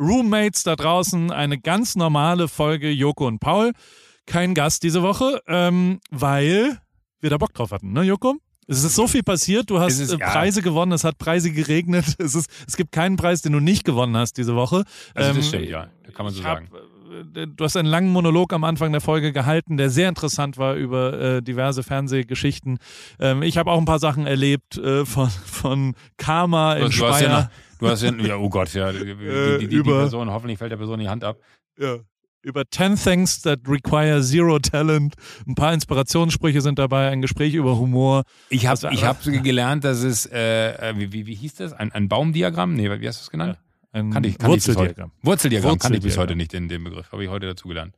Roommates da draußen, eine ganz normale Folge Joko und Paul. Kein Gast diese Woche, ähm, weil wir da Bock drauf hatten, ne, Joko? Es ist so viel passiert, du hast ist- äh, ja. Preise gewonnen, es hat Preise geregnet, es, ist, es gibt keinen Preis, den du nicht gewonnen hast diese Woche. Also Ähm, das stimmt, ja. Kann man so ich hab, sagen. äh, Du hast einen langen Monolog am Anfang der Folge gehalten, der sehr interessant war über äh, diverse Fernsehgeschichten. Ähm, ich habe auch ein paar Sachen erlebt äh, von, von Karma in Du, du hast ja Speyer. noch, du hast ja, ja, oh Gott, ja, die, die, die, die über- Person, hoffentlich fällt der Person die Hand ab. Ja. Über 10 Things that require zero talent. Ein paar Inspirationssprüche sind dabei, ein Gespräch über Humor. Ich habe ich hab gelernt, dass es, äh, äh, wie, wie, wie hieß das? Ein, ein Baumdiagramm? Nee, wie hast du es genannt? Ein Kannte ich, kannte ich bis heute. Wurzeldiagramm. Wurzeldiagramm kannte ich bis Wurzeldiagramm. heute nicht in dem Begriff. Habe ich heute dazu gelernt.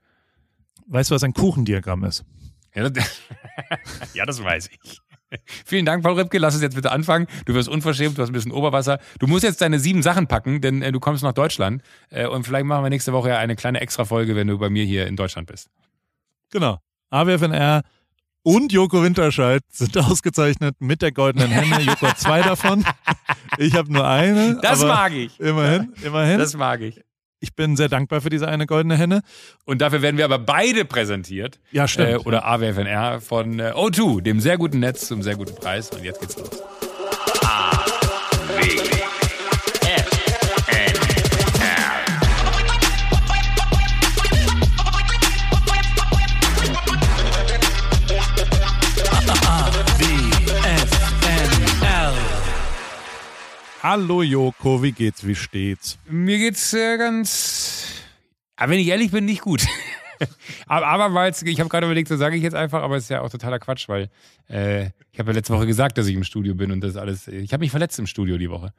Weißt du, was ein Kuchendiagramm ist? Ja, das, ja, das weiß ich. Vielen Dank, Paul Ripke. Lass uns jetzt bitte anfangen. Du wirst unverschämt, du hast ein bisschen Oberwasser. Du musst jetzt deine sieben Sachen packen, denn äh, du kommst nach Deutschland. Äh, und vielleicht machen wir nächste Woche ja eine kleine Extra-Folge, wenn du bei mir hier in Deutschland bist. Genau. AWFNR und Joko Winterscheid sind ausgezeichnet mit der goldenen Henne. Joko hat zwei davon. Ich habe nur eine. Das mag ich. Immerhin, immerhin. Das mag ich. ich bin sehr dankbar für diese eine goldene Henne. Und dafür werden wir aber beide präsentiert. Ja, stimmt. Äh, oder AWFNR von äh, O2, dem sehr guten Netz zum sehr guten Preis. Und jetzt geht's los. Hallo Joko, wie geht's, wie steht's? Mir geht's äh, ganz. Aber wenn ich ehrlich bin, nicht gut. aber aber weil ich habe gerade überlegt, so sage ich jetzt einfach, aber es ist ja auch totaler Quatsch, weil äh, ich habe ja letzte Woche gesagt, dass ich im Studio bin und das alles. Ich habe mich verletzt im Studio die Woche.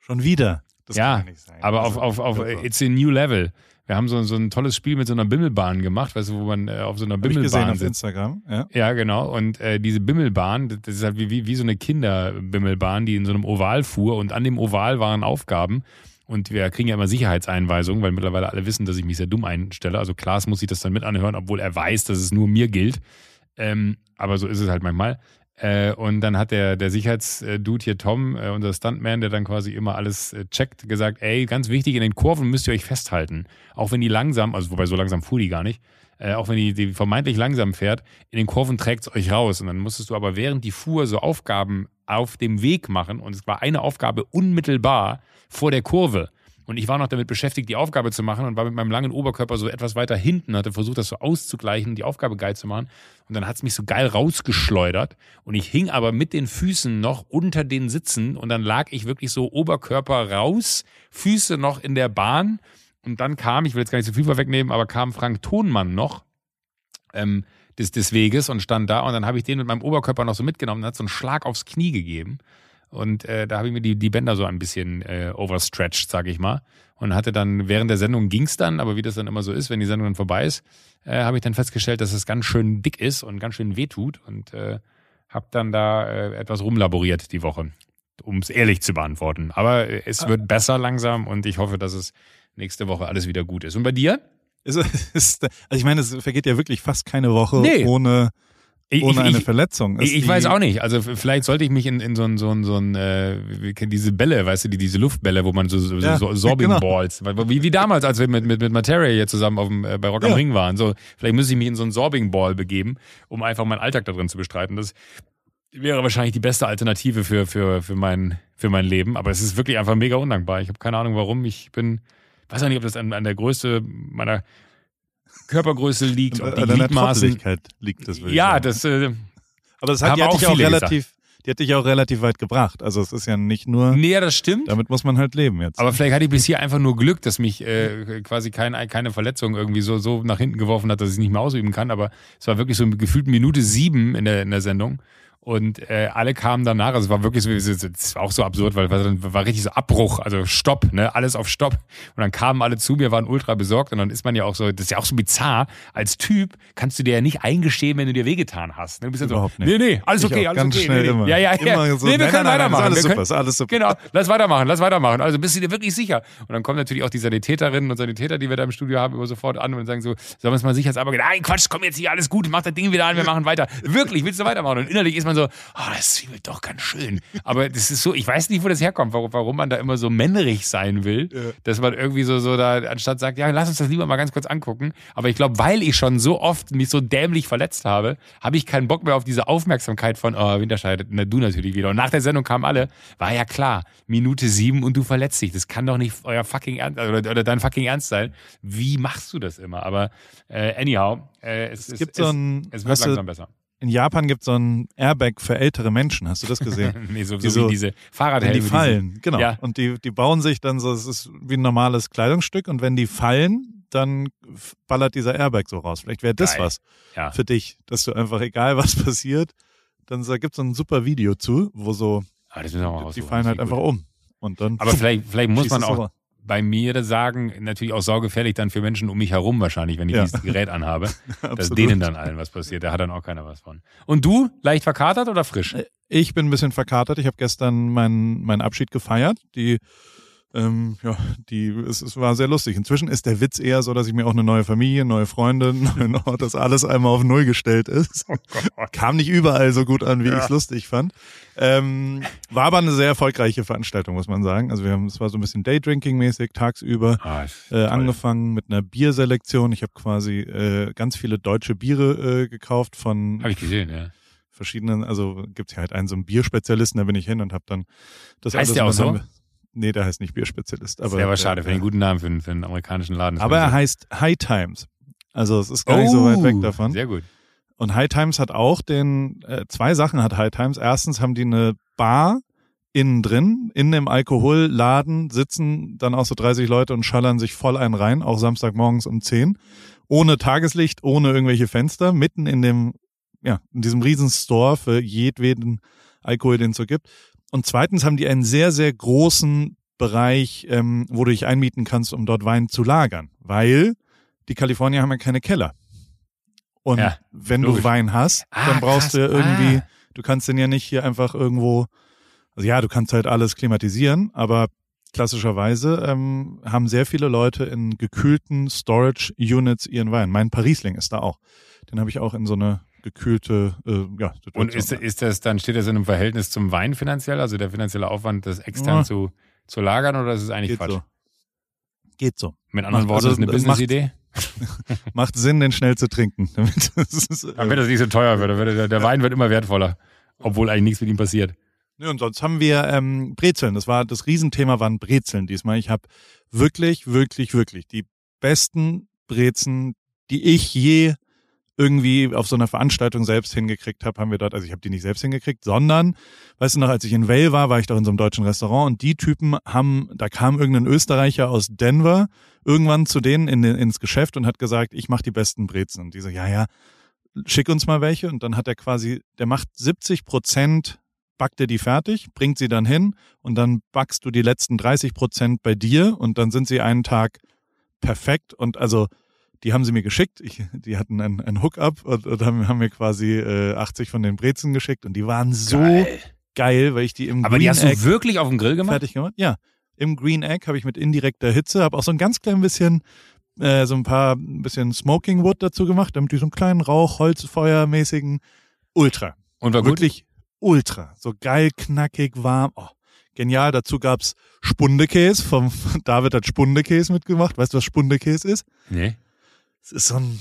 Schon wieder. Das ja, kann ja nicht sein. aber auf, Also, auf, auf Joko. It's a New Level. Wir haben so, so ein tolles Spiel mit so einer Bimmelbahn gemacht, weißt du, wo man äh, auf so einer Hab ich gesehen Bimmelbahn auf sitzt. Instagram. Ja. Ja, genau. Und äh, diese Bimmelbahn, das ist halt wie, wie, wie so eine Kinderbimmelbahn, die in so einem Oval fuhr und an dem Oval waren Aufgaben. Und wir kriegen ja immer Sicherheitseinweisungen, weil mittlerweile alle wissen, dass ich mich sehr dumm einstelle. Also Klaas muss sich das dann mit anhören, obwohl er weiß, dass es nur mir gilt. Ähm, aber so ist es halt manchmal. Äh, und dann hat der, der Sicherheitsdude hier, Tom, äh, unser Stuntman, der dann quasi immer alles äh, checkt, gesagt, ey, ganz wichtig, in den Kurven müsst ihr euch festhalten. Auch wenn die langsam, also wobei so langsam fuhr die gar nicht, äh, auch wenn die, die vermeintlich langsam fährt, in den Kurven trägt es euch raus. Und dann musstest du aber während die Fuhr so Aufgaben auf dem Weg machen. Und es war eine Aufgabe unmittelbar vor der Kurve. Und ich war noch damit beschäftigt, die Aufgabe zu machen und war mit meinem langen Oberkörper so etwas weiter hinten, hatte versucht, das so auszugleichen, die Aufgabe geil zu machen. Und dann hat es mich so geil rausgeschleudert. Und ich hing aber mit den Füßen noch unter den Sitzen und dann lag ich wirklich so Oberkörper raus, Füße noch in der Bahn. Und dann kam, ich will jetzt gar nicht so viel vorwegnehmen, aber kam Frank Thonmann noch ähm, des, des Weges und stand da. Und dann habe ich den mit meinem Oberkörper noch so mitgenommen und hat so einen Schlag aufs Knie gegeben. Und äh, da habe ich mir die, die Bänder so ein bisschen äh, overstretched, sage ich mal. Und hatte dann, während der Sendung ging's dann, aber wie das dann immer so ist, wenn die Sendung dann vorbei ist, äh, habe ich dann festgestellt, dass es ganz schön dick ist und ganz schön wehtut. Und äh, habe dann da äh, etwas rumlaboriert die Woche, um es ehrlich zu beantworten. Aber äh, es wird besser langsam und ich hoffe, dass es nächste Woche alles wieder gut ist. Und bei dir? Also ich meine, es vergeht ja wirklich fast keine Woche Nee. ohne, Ich, ohne eine ich, Verletzung. Ist Ich, ich weiß auch nicht. Also vielleicht sollte ich mich in, in so ein, so ein, so ein äh, wie- diese Bälle, weißt du, die, diese Luftbälle, wo man so, so, Ja, so Sorbing genau. Balls, wie, wie damals, als wir mit, mit, mit Materia hier zusammen auf dem, äh, bei Rock am Ja. Ring waren. So, vielleicht müsste ich mich in so einen Sorbing Ball begeben, um einfach meinen Alltag da drin zu bestreiten. Das wäre wahrscheinlich die beste Alternative für, für, für, mein, für mein Leben. Aber es ist wirklich einfach mega undankbar. Ich habe keine Ahnung warum. Ich bin, weiß auch nicht, ob das an, an der Größe meiner Körpergröße liegt, ob die an Gliedmaßen. Liegt das, Ja, das, äh, Aber das hat, die hat auch dich auch relativ, die hat dich auch relativ weit gebracht. Also es ist ja nicht nur, nee, das stimmt. damit muss man halt leben jetzt. Aber vielleicht hatte ich bis hier einfach nur Glück, dass mich äh, quasi kein, keine Verletzung irgendwie so, so nach hinten geworfen hat, dass ich es nicht mehr ausüben kann. Aber es war wirklich so gefühlt Minute sieben in der, in der Sendung. Und äh, alle kamen danach, also es war wirklich so, es war auch so absurd, weil dann war richtig so Abbruch, also Stopp, ne, alles auf Stopp. Und dann kamen alle zu mir, waren ultra besorgt und dann ist man ja auch so, das ist ja auch so bizarr, als Typ kannst du dir ja nicht eingestehen, wenn du dir wehgetan hast. Ne? Du bist ja so, Überhaupt nicht. nee, nee, alles Ich okay, alles ganz okay. schnell nee, nee. immer. Ja, ja, ja. Immer so, nee, wir nein, können nein, weitermachen. alles super, ist alles super. Genau, lass weitermachen, lass weitermachen. Also bist du dir wirklich sicher? Und dann kommen natürlich auch die Sanitäterinnen und Sanitäter, die wir da im Studio haben, immer sofort an und sagen so, sollen wir uns mal sicher aber nein, Quatsch, komm jetzt hier, alles gut, mach das Ding wieder an, wir machen weiter. Wirklich, willst du weitermachen? Und innerlich ist man so, oh, das zwiebelt doch ganz schön. Aber das ist so, ich weiß nicht, wo das herkommt, warum, warum man da immer so männlich sein will, ja. dass man irgendwie so, so da anstatt sagt, ja, lass uns das lieber mal ganz kurz angucken. Aber ich glaube, weil ich schon so oft mich so dämlich verletzt habe, habe ich keinen Bock mehr auf diese Aufmerksamkeit von, oh, Winterscheid, na du natürlich wieder. Und nach der Sendung kamen alle, war ja klar, Minute sieben und du verletzt dich. Das kann doch nicht euer fucking Ernst, oder, oder dein fucking Ernst sein. Wie machst du das immer? Aber äh, anyhow, äh, es, es, gibt es, so ein, es, es wird langsam besser. In Japan gibt es so ein Airbag für ältere Menschen. Hast du das gesehen? nee, so, die so, wie diese Fahrradhelme. Die fallen, diese, genau. Ja. Und die, die bauen sich dann so, es ist wie ein normales Kleidungsstück und wenn die fallen, dann ballert dieser Airbag so raus. Vielleicht wäre das Geil. was ja. für dich, dass du einfach, egal was passiert, dann gibt es so ein super Video zu, wo so, die fallen halt einfach um. Und dann Aber vielleicht, vielleicht muss man auch, bei mir sagen, natürlich auch saugefährlich dann für Menschen um mich herum wahrscheinlich, wenn ich ja. dieses Gerät anhabe, dass denen dann allen was passiert. Da hat dann auch keiner was von. Und du, leicht verkatert oder frisch? Äh, ich bin ein bisschen verkatert. Ich habe gestern meinen mein Abschied gefeiert. Die ähm, ja, die, es, es war sehr lustig. Inzwischen ist der Witz eher so, dass ich mir auch eine neue Familie, neue Freunde, neuen Ort, dass alles einmal auf Null gestellt ist. Oh Kam nicht überall so gut an, wie ja. ich es lustig fand. Ähm, war aber eine sehr erfolgreiche Veranstaltung, muss man sagen. Also wir haben, es war so ein bisschen Daydrinking-mäßig tagsüber ah, äh, angefangen mit einer Bierselektion. Ich habe quasi äh, ganz viele deutsche Biere äh, gekauft von. Habe ich gesehen, ja verschiedenen, also gibt es ja halt einen so einen Bierspezialisten, da bin ich hin und habe dann das heißt alles. Der auch so? Nee, der heißt nicht Bierspezialist. Aber, wäre aber schade, für einen guten Namen für einen, für einen amerikanischen Laden. Aber er heißt High Times. Also es ist gar oh, nicht so weit weg oh, davon. Sehr gut. Und High Times hat auch den, äh, zwei Sachen hat High Times. Erstens haben die eine Bar innen drin, in dem Alkoholladen sitzen dann auch so 30 Leute und schallern sich voll einen rein, auch Samstagmorgens um 10. Ohne Tageslicht, ohne irgendwelche Fenster, mitten in dem, ja, in diesem riesen Store für jedweden Alkohol, den es so gibt. Und zweitens haben die einen sehr, sehr großen Bereich, ähm, wo du dich einmieten kannst, um dort Wein zu lagern. Weil die Kalifornier haben ja keine Keller. Und ja, wenn logisch. du Wein hast, ah, dann brauchst krass. du ja irgendwie, ah. du kannst den ja nicht hier einfach irgendwo, also ja, du kannst halt alles klimatisieren, aber klassischerweise ähm, haben sehr viele Leute in gekühlten Storage Units ihren Wein. Mein Parisling ist da auch. Den habe ich auch in so eine gekühlte äh, ja, Situation. Und ist, ist das dann, steht das in einem Verhältnis zum Wein finanziell, also der finanzielle Aufwand, das extern ja. zu, zu lagern oder ist es eigentlich Geht Quatsch? So. Geht so. Mit anderen Worten, also, ist eine Business-Idee? Macht Sinn, den schnell zu trinken. Damit, das, äh, damit das nicht so teuer wird. Der, der Wein wird immer wertvoller, obwohl eigentlich nichts mit ihm passiert. Ja, und sonst haben wir ähm, Brezeln. Das war das Riesenthema waren Brezeln diesmal. Ich habe wirklich, wirklich, wirklich die besten Brezen, die ich je irgendwie auf so einer Veranstaltung selbst hingekriegt habe, haben wir dort, also ich habe die nicht selbst hingekriegt, sondern, weißt du noch, als ich in Vail war, war ich doch in so einem deutschen Restaurant und die Typen haben, da kam irgendein Österreicher aus Denver irgendwann zu denen in, ins Geschäft und hat gesagt, ich mache die besten Brezen. Und die so, ja, ja, schick uns mal welche. Und dann hat er quasi, der macht 70 Prozent backt er die fertig, bringt sie dann hin und dann backst du die letzten 30 Prozent bei dir und dann sind sie einen Tag perfekt und also die haben sie mir geschickt. Ich, die hatten ein, ein Hookup und, und haben, haben, mir quasi äh, 80 von den Brezen geschickt und die waren so geil, geil weil ich die im Aber Green die hast Egg du wirklich auf dem Grill gemacht? Fertig gemacht, ja. Im Green Egg habe ich mit indirekter Hitze, habe auch so ein ganz klein bisschen, äh, so ein paar ein bisschen Smoking Wood dazu gemacht, damit die so einen kleinen Rauch, Holzfeuermäßigen Ultra. Und war wirklich gut? ultra. So geil, knackig, warm. Oh, genial. Dazu gab's Spundekäse vom David hat Spundekäse mitgemacht. Weißt du, was Spundekäse ist? Nee. Es ist so ein,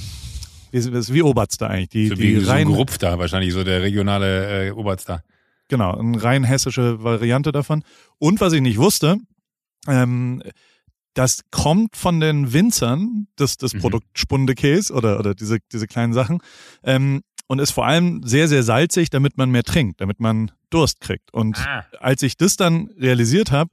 wie, ist wie Oberster eigentlich. Die, so die wie rein, so ein Gerupfter wahrscheinlich, so der regionale äh, Oberster. Genau, eine rein hessische Variante davon. Und was ich nicht wusste, ähm, das kommt von den Winzern, das, das mhm. Produkt Spundekäse oder, oder diese, diese kleinen Sachen. Ähm, und ist vor allem sehr, sehr salzig, damit man mehr trinkt, damit man Durst kriegt. Und ah. als ich das dann realisiert habe,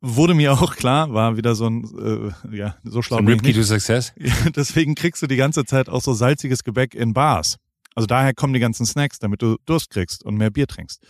wurde mir auch klar, war wieder so ein, äh, ja, so schlau. So ein Ripkey to Success. Deswegen kriegst du die ganze Zeit auch so salziges Gebäck in Bars. Also daher kommen die ganzen Snacks, damit du Durst kriegst und mehr Bier trinkst.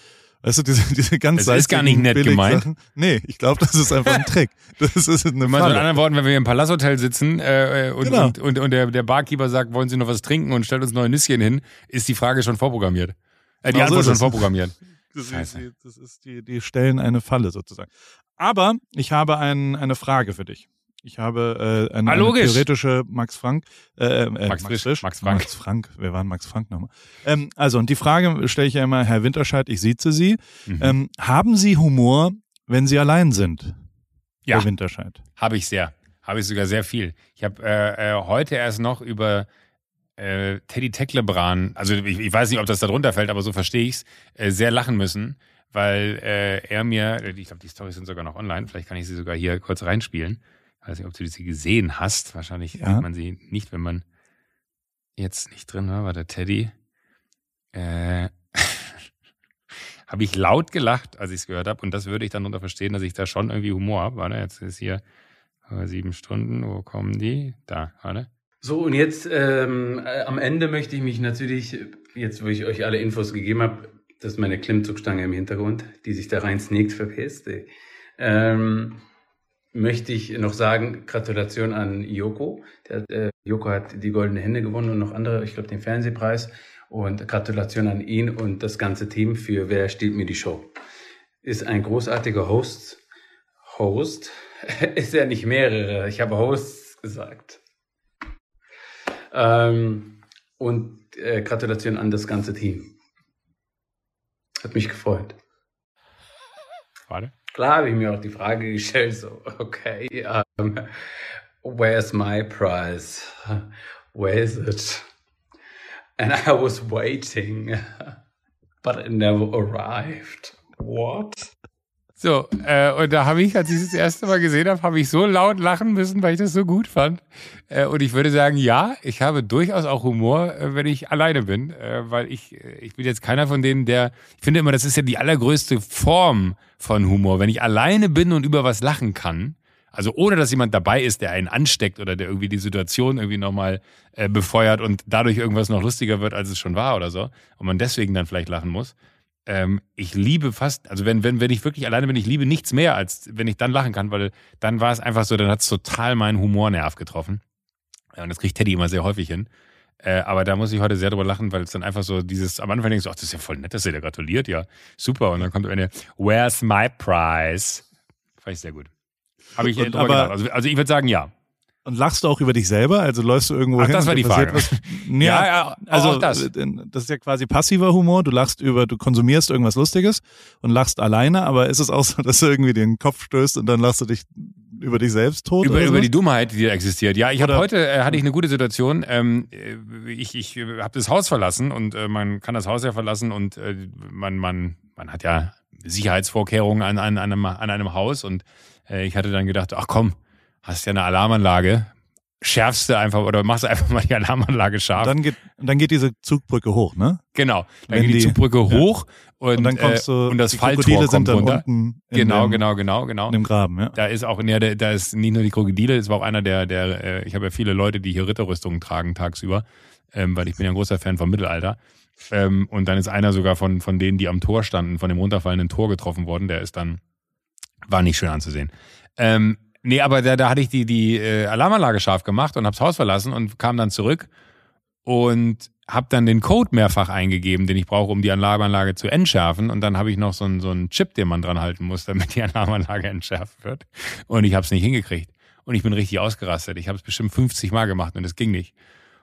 Weißt du, diese, diese ganz Das ist gar nicht nett gemeint. Sachen. Nee, ich glaube, das ist einfach ein Trick. Das ist eine Falle. in anderen Worten, wenn wir im Palasthotel sitzen äh, und, genau. und, und, und, der, der Barkeeper sagt, wollen Sie noch was trinken und stellt uns neue Nüsschen hin, ist die Frage schon vorprogrammiert. Äh, die also Antwort schon vorprogrammiert. Das ist, die, das ist die, die stellen eine Falle sozusagen. Aber ich habe ein, eine Frage für dich. Ich habe äh, eine, Ah, eine theoretische Max Frank, äh, äh, Max Frisch, Max Frank. Max Frank, wer war Max Frank nochmal? Ähm, also, und die Frage stelle ich ja immer, Herr Winterscheid, ich sieze Sie. Mhm. Ähm, haben Sie Humor, wenn Sie allein sind? Ja. Herr Winterscheid. Habe ich sehr. Habe ich sogar sehr viel. Ich habe äh, äh, heute erst noch über äh, Teddy Tecklebran, also ich, ich weiß nicht, ob das da drunter fällt, aber so verstehe ich's, äh, sehr lachen müssen, weil äh, er mir, ich glaube, die Storys sind sogar noch online, vielleicht kann ich sie sogar hier kurz reinspielen. Ich weiß nicht, ob du sie gesehen hast. Wahrscheinlich Ja. sieht man sie nicht, wenn man jetzt nicht drin war, war der Teddy. Äh, habe ich laut gelacht, als ich es gehört habe. Und das würde ich dann darunter verstehen, dass ich da schon irgendwie Humor habe. Warte, jetzt ist hier äh, sieben Stunden. Wo kommen die? Da, warte. So, und jetzt ähm, äh, am Ende möchte ich mich natürlich, jetzt wo ich euch alle Infos gegeben habe, das ist meine Klimmzugstange im Hintergrund, die sich da rein sneakt, verpisst. Ähm, möchte ich noch sagen, Gratulation an Joko. Der, äh, Joko hat die Goldene Hände gewonnen und noch andere, ich glaube den Fernsehpreis. Und Gratulation an ihn und das ganze Team für Wer stiehlt mir die Show. Ist ein großartiger Host. Host? ist ja nicht mehrere, ich habe Hosts gesagt. Ähm, und äh, Gratulation an das ganze Team. Hat mich gefreut. Warte. Klar habe ich mir auch die Frage gestellt, so, okay, um, where's my prize? Where is it? And I was waiting, but it never arrived. What? So, äh, und da habe ich, als ich das erste Mal gesehen habe, habe ich so laut lachen müssen, weil ich das so gut fand. Äh, und ich würde sagen, ja, ich habe durchaus auch Humor, äh, wenn ich alleine bin, äh, weil ich, äh, ich bin jetzt keiner von denen, der, ich finde immer, das ist ja die allergrößte Form von Humor. Wenn ich alleine bin und über was lachen kann, also ohne dass jemand dabei ist, der einen ansteckt oder der irgendwie die Situation irgendwie nochmal äh, befeuert und dadurch irgendwas noch lustiger wird, als es schon war oder so, und man deswegen dann vielleicht lachen muss. Ähm, ich liebe fast, also wenn, wenn, wenn ich wirklich alleine bin, ich liebe nichts mehr, als wenn ich dann lachen kann, weil dann war es einfach so, dann hat es total meinen Humornerv getroffen. Und das kriegt Teddy immer sehr häufig hin. Äh, aber da muss ich heute sehr drüber lachen, weil es dann einfach so dieses, am Anfang denkst du, ach, das ist ja voll nett, dass ihr da gratuliert, ja, super. Und dann kommt eine, where's my prize? Fand ich sehr gut. Habe ich Und drüber aber- gedacht. Also, also ich würde sagen, ja. Und lachst du auch über dich selber? Also läufst du irgendwo Ach, hin? das war die Frage. Was? Ja, Ja, also auch das. äh, das ist ja quasi passiver Humor. Du lachst über, du konsumierst irgendwas Lustiges und lachst alleine, aber ist es auch so, dass du irgendwie den Kopf stößt und dann lachst du dich über dich selbst tot? Über, über die Dummheit, die da existiert. Ja, ich habe heute äh, hatte ich eine gute Situation. Ähm, äh, ich ich äh, habe das Haus verlassen und äh, man kann das Haus ja verlassen und äh, man man man hat ja Sicherheitsvorkehrungen an, an, an, einem, an einem Haus und äh, ich hatte dann gedacht, ach komm, hast ja eine Alarmanlage, schärfst du einfach oder machst einfach mal die Alarmanlage scharf. Dann geht, dann geht diese Zugbrücke hoch, ne? genau, dann wenn geht die, die- Zugbrücke ja. hoch und, Und dann kommst du, äh, und das die Falltor Krokodile sind dann runter. unten Genau, dem, genau, genau, genau. in dem Graben, ja. Da ist auch, ja, da, da ist nicht nur die Krokodile, es war auch einer der, der, äh, ich habe ja viele Leute, die hier Ritterrüstungen tragen tagsüber, ähm, weil ich bin ja ein großer Fan vom Mittelalter. Ähm, und dann ist einer sogar von, von denen, die am Tor standen, von dem runterfallenden Tor getroffen worden. Der ist dann, war nicht schön anzusehen. Ähm, nee, aber da, da hatte ich die, die äh, Alarmanlage scharf gemacht und hab's Haus verlassen und kam dann zurück und habe dann den Code mehrfach eingegeben, den ich brauche, um die Alarmanlage zu entschärfen. Und dann habe ich noch so einen, so einen Chip, den man dran halten muss, damit die Alarmanlage entschärft wird. Und ich habe es nicht hingekriegt. Und ich bin richtig ausgerastet. Ich habe es bestimmt 50 Mal gemacht und es ging nicht.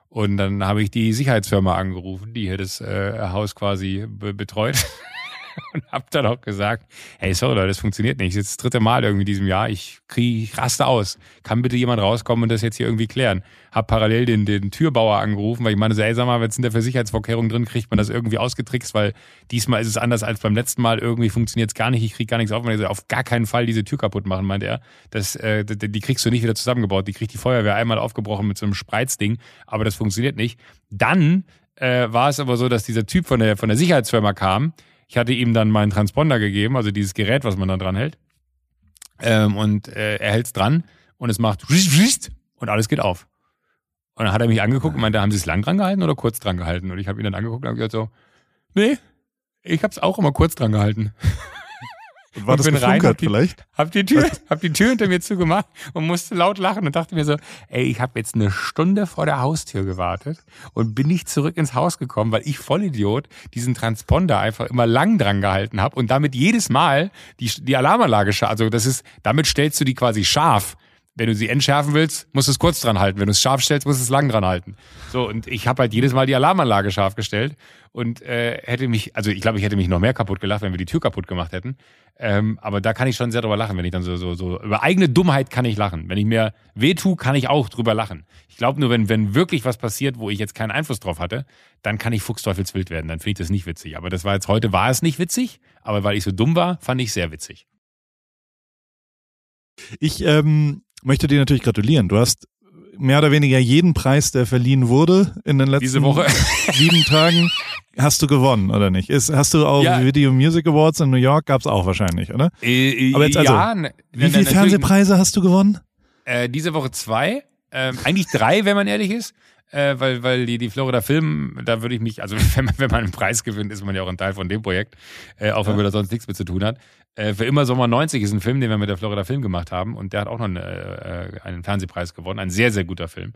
Und dann habe ich die Sicherheitsfirma angerufen, die hier das äh, Haus quasi be betreut. und habe dann auch gesagt, hey, sorry Leute, das funktioniert nicht. Das ist das dritte Mal irgendwie in diesem Jahr. Ich kriege, ich raste aus. Kann bitte jemand rauskommen und das jetzt hier irgendwie klären? Hab parallel den, den Türbauer angerufen, weil ich meine so, ey, sag mal, was sind da für Sicherheitsvorkehrungen drin? Kriegt man das irgendwie ausgetrickst? Weil diesmal ist es anders als beim letzten Mal. Irgendwie funktioniert es gar nicht. Ich krieg gar nichts auf. Und er so, auf gar keinen Fall diese Tür kaputt machen, meinte er. Das, äh, die die kriegst du nicht wieder zusammengebaut. Die kriegt die Feuerwehr einmal aufgebrochen mit so einem Spreizding. Aber das funktioniert nicht. Dann äh, war es aber so, dass dieser Typ von der, von der Sicherheitsfirma kam. Ich hatte ihm dann meinen Transponder gegeben, also dieses Gerät, was man da dran hält. Ähm, und äh, er hält's dran und es macht und alles geht auf. Und dann hat er mich angeguckt und meinte, haben Sie es lang dran gehalten oder kurz dran gehalten? Und ich habe ihn dann angeguckt und habe gesagt so, nee, ich habe es auch immer kurz dran gehalten. Und war Und das bin rein, hab die- vielleicht? Hab die Tür, hab die Tür hinter mir zugemacht und musste laut lachen und dachte mir so, ey, ich habe jetzt eine Stunde vor der Haustür gewartet und bin nicht zurück ins Haus gekommen, weil ich Vollidiot diesen Transponder einfach immer lang dran gehalten habe und damit jedes Mal die, die Alarmanlage also das ist, damit stellst du die quasi scharf. Wenn du sie entschärfen willst, musst du es kurz dran halten. Wenn du es scharf stellst, musst du es lang dran halten. So, und ich habe halt jedes Mal die Alarmanlage scharf gestellt und äh, hätte mich, also ich glaube, ich hätte mich noch mehr kaputt gelacht, wenn wir die Tür kaputt gemacht hätten. Ähm, aber da kann ich schon sehr drüber lachen, wenn ich dann so, so, so, über eigene Dummheit kann ich lachen. Wenn ich mir weh tue, kann ich auch drüber lachen. Ich glaube nur, wenn, wenn wirklich was passiert, wo ich jetzt keinen Einfluss drauf hatte, dann kann ich fuchsteufelswild werden. Dann finde ich das nicht witzig. Aber das war jetzt heute, war es nicht witzig, aber weil ich so dumm war, fand ich sehr witzig. Ich ähm, möchte dir natürlich gratulieren. Du hast mehr oder weniger jeden Preis, der verliehen wurde in den letzten sieben Tagen, hast du gewonnen, oder nicht? Ist, hast du auch Ja. Video Music Awards in New York? Gab's auch wahrscheinlich, oder? Äh, Aber jetzt also, ja, ne- Wie ne- viele natürlich- Fernsehpreise hast du gewonnen? Äh, diese Woche zwei. Ähm, eigentlich drei, wenn man ehrlich ist. Äh, weil, weil die, die Florida Film, da würde ich mich, also wenn man, wenn man einen Preis gewinnt, ist man ja auch ein Teil von dem Projekt, äh, auch wenn man da sonst nichts mit zu tun hat. Äh, für immer Sommer 90 ist ein Film, den wir mit der Florida Film gemacht haben und der hat auch noch einen, äh, einen Fernsehpreis gewonnen. Ein sehr, sehr guter Film.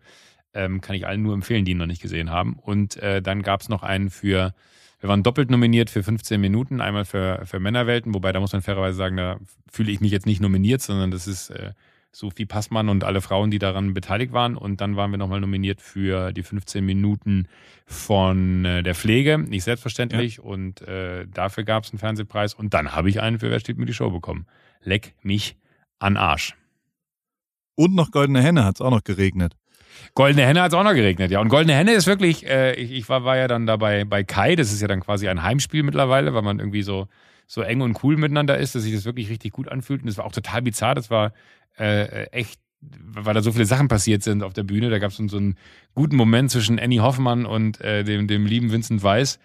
Ähm, kann ich allen nur empfehlen, die ihn noch nicht gesehen haben. Und äh, dann gab es noch einen für, wir waren doppelt nominiert für 15 Minuten, einmal für, für Männerwelten, wobei da muss man fairerweise sagen, da fühle ich mich jetzt nicht nominiert, sondern das ist Sophie Passmann und alle Frauen, die daran beteiligt waren. Und dann waren wir nochmal nominiert für die 15 Minuten von äh, der Pflege, nicht selbstverständlich. Und äh, dafür gab es einen Fernsehpreis. Und dann habe ich einen für Wer steht mir die Show bekommen. Leck mich an Arsch. Und noch Goldene Henne hat's auch noch geregnet. Goldene Henne hat es auch noch geregnet, ja. Und Goldene Henne ist wirklich, äh, ich, ich war, war ja dann dabei bei Kai, das ist ja dann quasi ein Heimspiel mittlerweile, weil man irgendwie so, so eng und cool miteinander ist, dass sich das wirklich richtig gut anfühlt. Und das war auch total bizarr, das war äh, echt, weil da so viele Sachen passiert sind auf der Bühne. Da gab es so einen guten Moment zwischen Annie Hoffmann und äh, dem, dem lieben Vincent Weiss.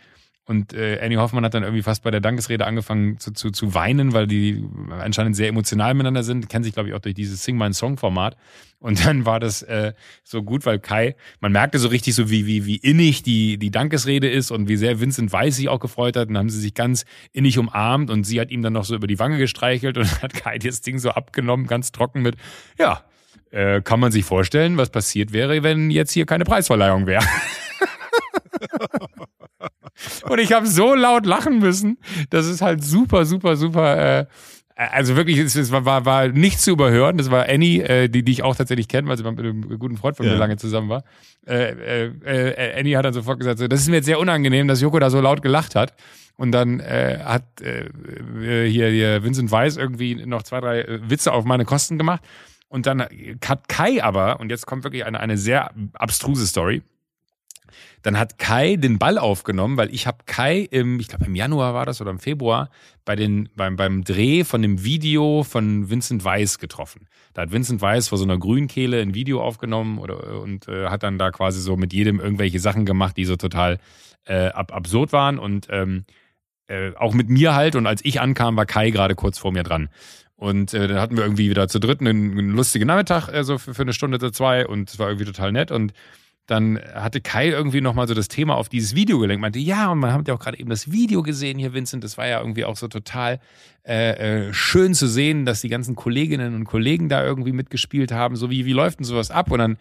Und äh, Annie Hoffmann hat dann irgendwie fast bei der Dankesrede angefangen zu, zu, zu weinen, weil die anscheinend sehr emotional miteinander sind. Kennen sich, glaube ich, auch durch dieses Sing My Song Format. Und dann war das äh, so gut, weil Kai, man merkte so richtig so, wie, wie, wie innig die, die Dankesrede ist und wie sehr Vincent Weiss sich auch gefreut hat. Und dann haben sie sich ganz innig umarmt und sie hat ihm dann noch so über die Wange gestreichelt und hat Kai das Ding so abgenommen, ganz trocken mit, ja, äh, kann man sich vorstellen, was passiert wäre, wenn jetzt hier keine Preisverleihung wäre. Und ich habe so laut lachen müssen. Das ist halt super, super, super. Äh, also wirklich, es, es war, war, war nicht zu überhören. Das war Annie, äh, die, die ich auch tatsächlich kenne, weil sie mit einem guten Freund von Ja. mir lange zusammen war. Äh, äh, äh, Annie hat dann sofort gesagt, so, das ist mir jetzt sehr unangenehm, dass Joko da so laut gelacht hat. Und dann äh, hat äh, äh, hier, hier Vincent Weiss irgendwie noch zwei, drei äh, Witze auf meine Kosten gemacht. Und dann hat Kai aber, und jetzt kommt wirklich eine, eine sehr abstruse Story, dann hat Kai den Ball aufgenommen, weil ich habe Kai im, ich glaube im Januar war das oder im Februar, bei den, beim, beim Dreh von dem Video von Vincent Weiss getroffen. Da hat Vincent Weiss vor so einer Grünkehle ein Video aufgenommen oder, und äh, hat dann da quasi so mit jedem irgendwelche Sachen gemacht, die so total äh, ab, absurd waren und ähm, äh, auch mit mir halt. Und als ich ankam, war Kai gerade kurz vor mir dran. Und äh, dann hatten wir irgendwie wieder zu dritt einen, einen lustigen Nachmittag, äh, so für, für eine Stunde oder zwei und es war irgendwie total nett und dann hatte Kai irgendwie nochmal so das Thema auf dieses Video gelenkt. Meinte, ja, und man hat ja auch gerade eben das Video gesehen hier, Vincent. Das war ja irgendwie auch so total äh, äh, schön zu sehen, dass die ganzen Kolleginnen und Kollegen da irgendwie mitgespielt haben. So wie, wie läuft denn sowas ab? Und dann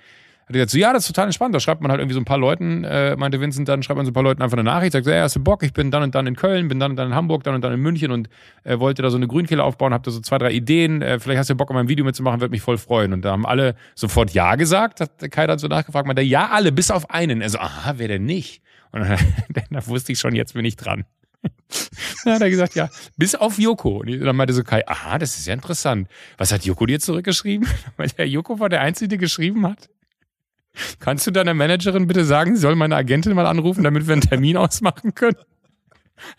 hat er gesagt, so, ja, das ist total entspannt. Da schreibt man halt irgendwie so ein paar Leuten, äh, meinte Vincent, dann schreibt man so ein paar Leuten einfach eine Nachricht, sagt, ja, hast du Bock? Ich bin dann und dann in Köln, bin dann und dann in Hamburg, dann und dann in München und äh, wollte da so eine Grünkehle aufbauen, hab da so zwei, drei Ideen. Äh, vielleicht hast du Bock, an meinem Video mitzumachen, würde mich voll freuen. Und da haben alle sofort Ja gesagt, hat Kai dann so nachgefragt, meinte, ja, alle, bis auf einen. Er so, aha, wer denn nicht? Und dann, dann wusste ich schon, jetzt bin ich dran. Dann hat er gesagt, ja, bis auf Joko. Und dann meinte so Kai, aha, das ist ja interessant. Was hat Joko dir zurückgeschrieben? Weil der Joko war der Einzige, der geschrieben hat. Kannst du deiner Managerin bitte sagen, sie soll meine Agentin mal anrufen, damit wir einen Termin ausmachen können?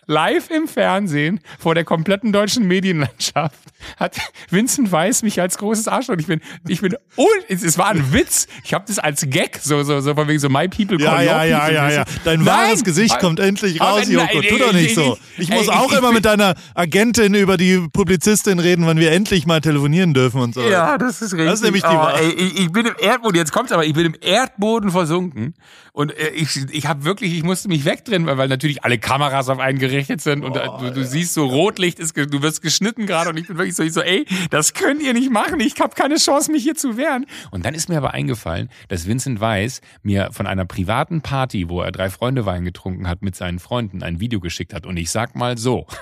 Live im Fernsehen vor der kompletten deutschen Medienlandschaft hat Vincent Weiss mich als großes Arschloch. Ich bin, ich bin, oh, es, es war ein Witz. Ich habe das als Gag, so, so, so von wegen so My People Ja, call ja, ja, ja, ja. Dein Nein! wahres Gesicht kommt endlich raus, nein, Joko. Tu doch nicht ich- so. Ich muss auch immer mit deiner Agentin über die Publizistin reden, wann wir endlich mal telefonieren dürfen und so. Ja, das ist richtig. Das ist nämlich die oh, ey, ich, ich bin im Erdboden, jetzt kommt's aber, ich bin im Erdboden versunken und äh, ich, ich habe wirklich, ich musste mich wegdrehen, weil, weil natürlich alle Kameras auf einen gerichtet sind und äh, du, du siehst so Rotlicht, ist, du wirst geschnitten gerade und ich bin wirklich so, ich so, ey, das könnt ihr nicht machen, ich habe keine Chance, mich hier zu wehren. Und dann ist mir aber eingefallen, dass Vincent Weiss mir von einer privaten Party, wo er drei Freunde Wein getrunken hat mit seinen Freunden, ein Video geschickt hat und ich sag mal so,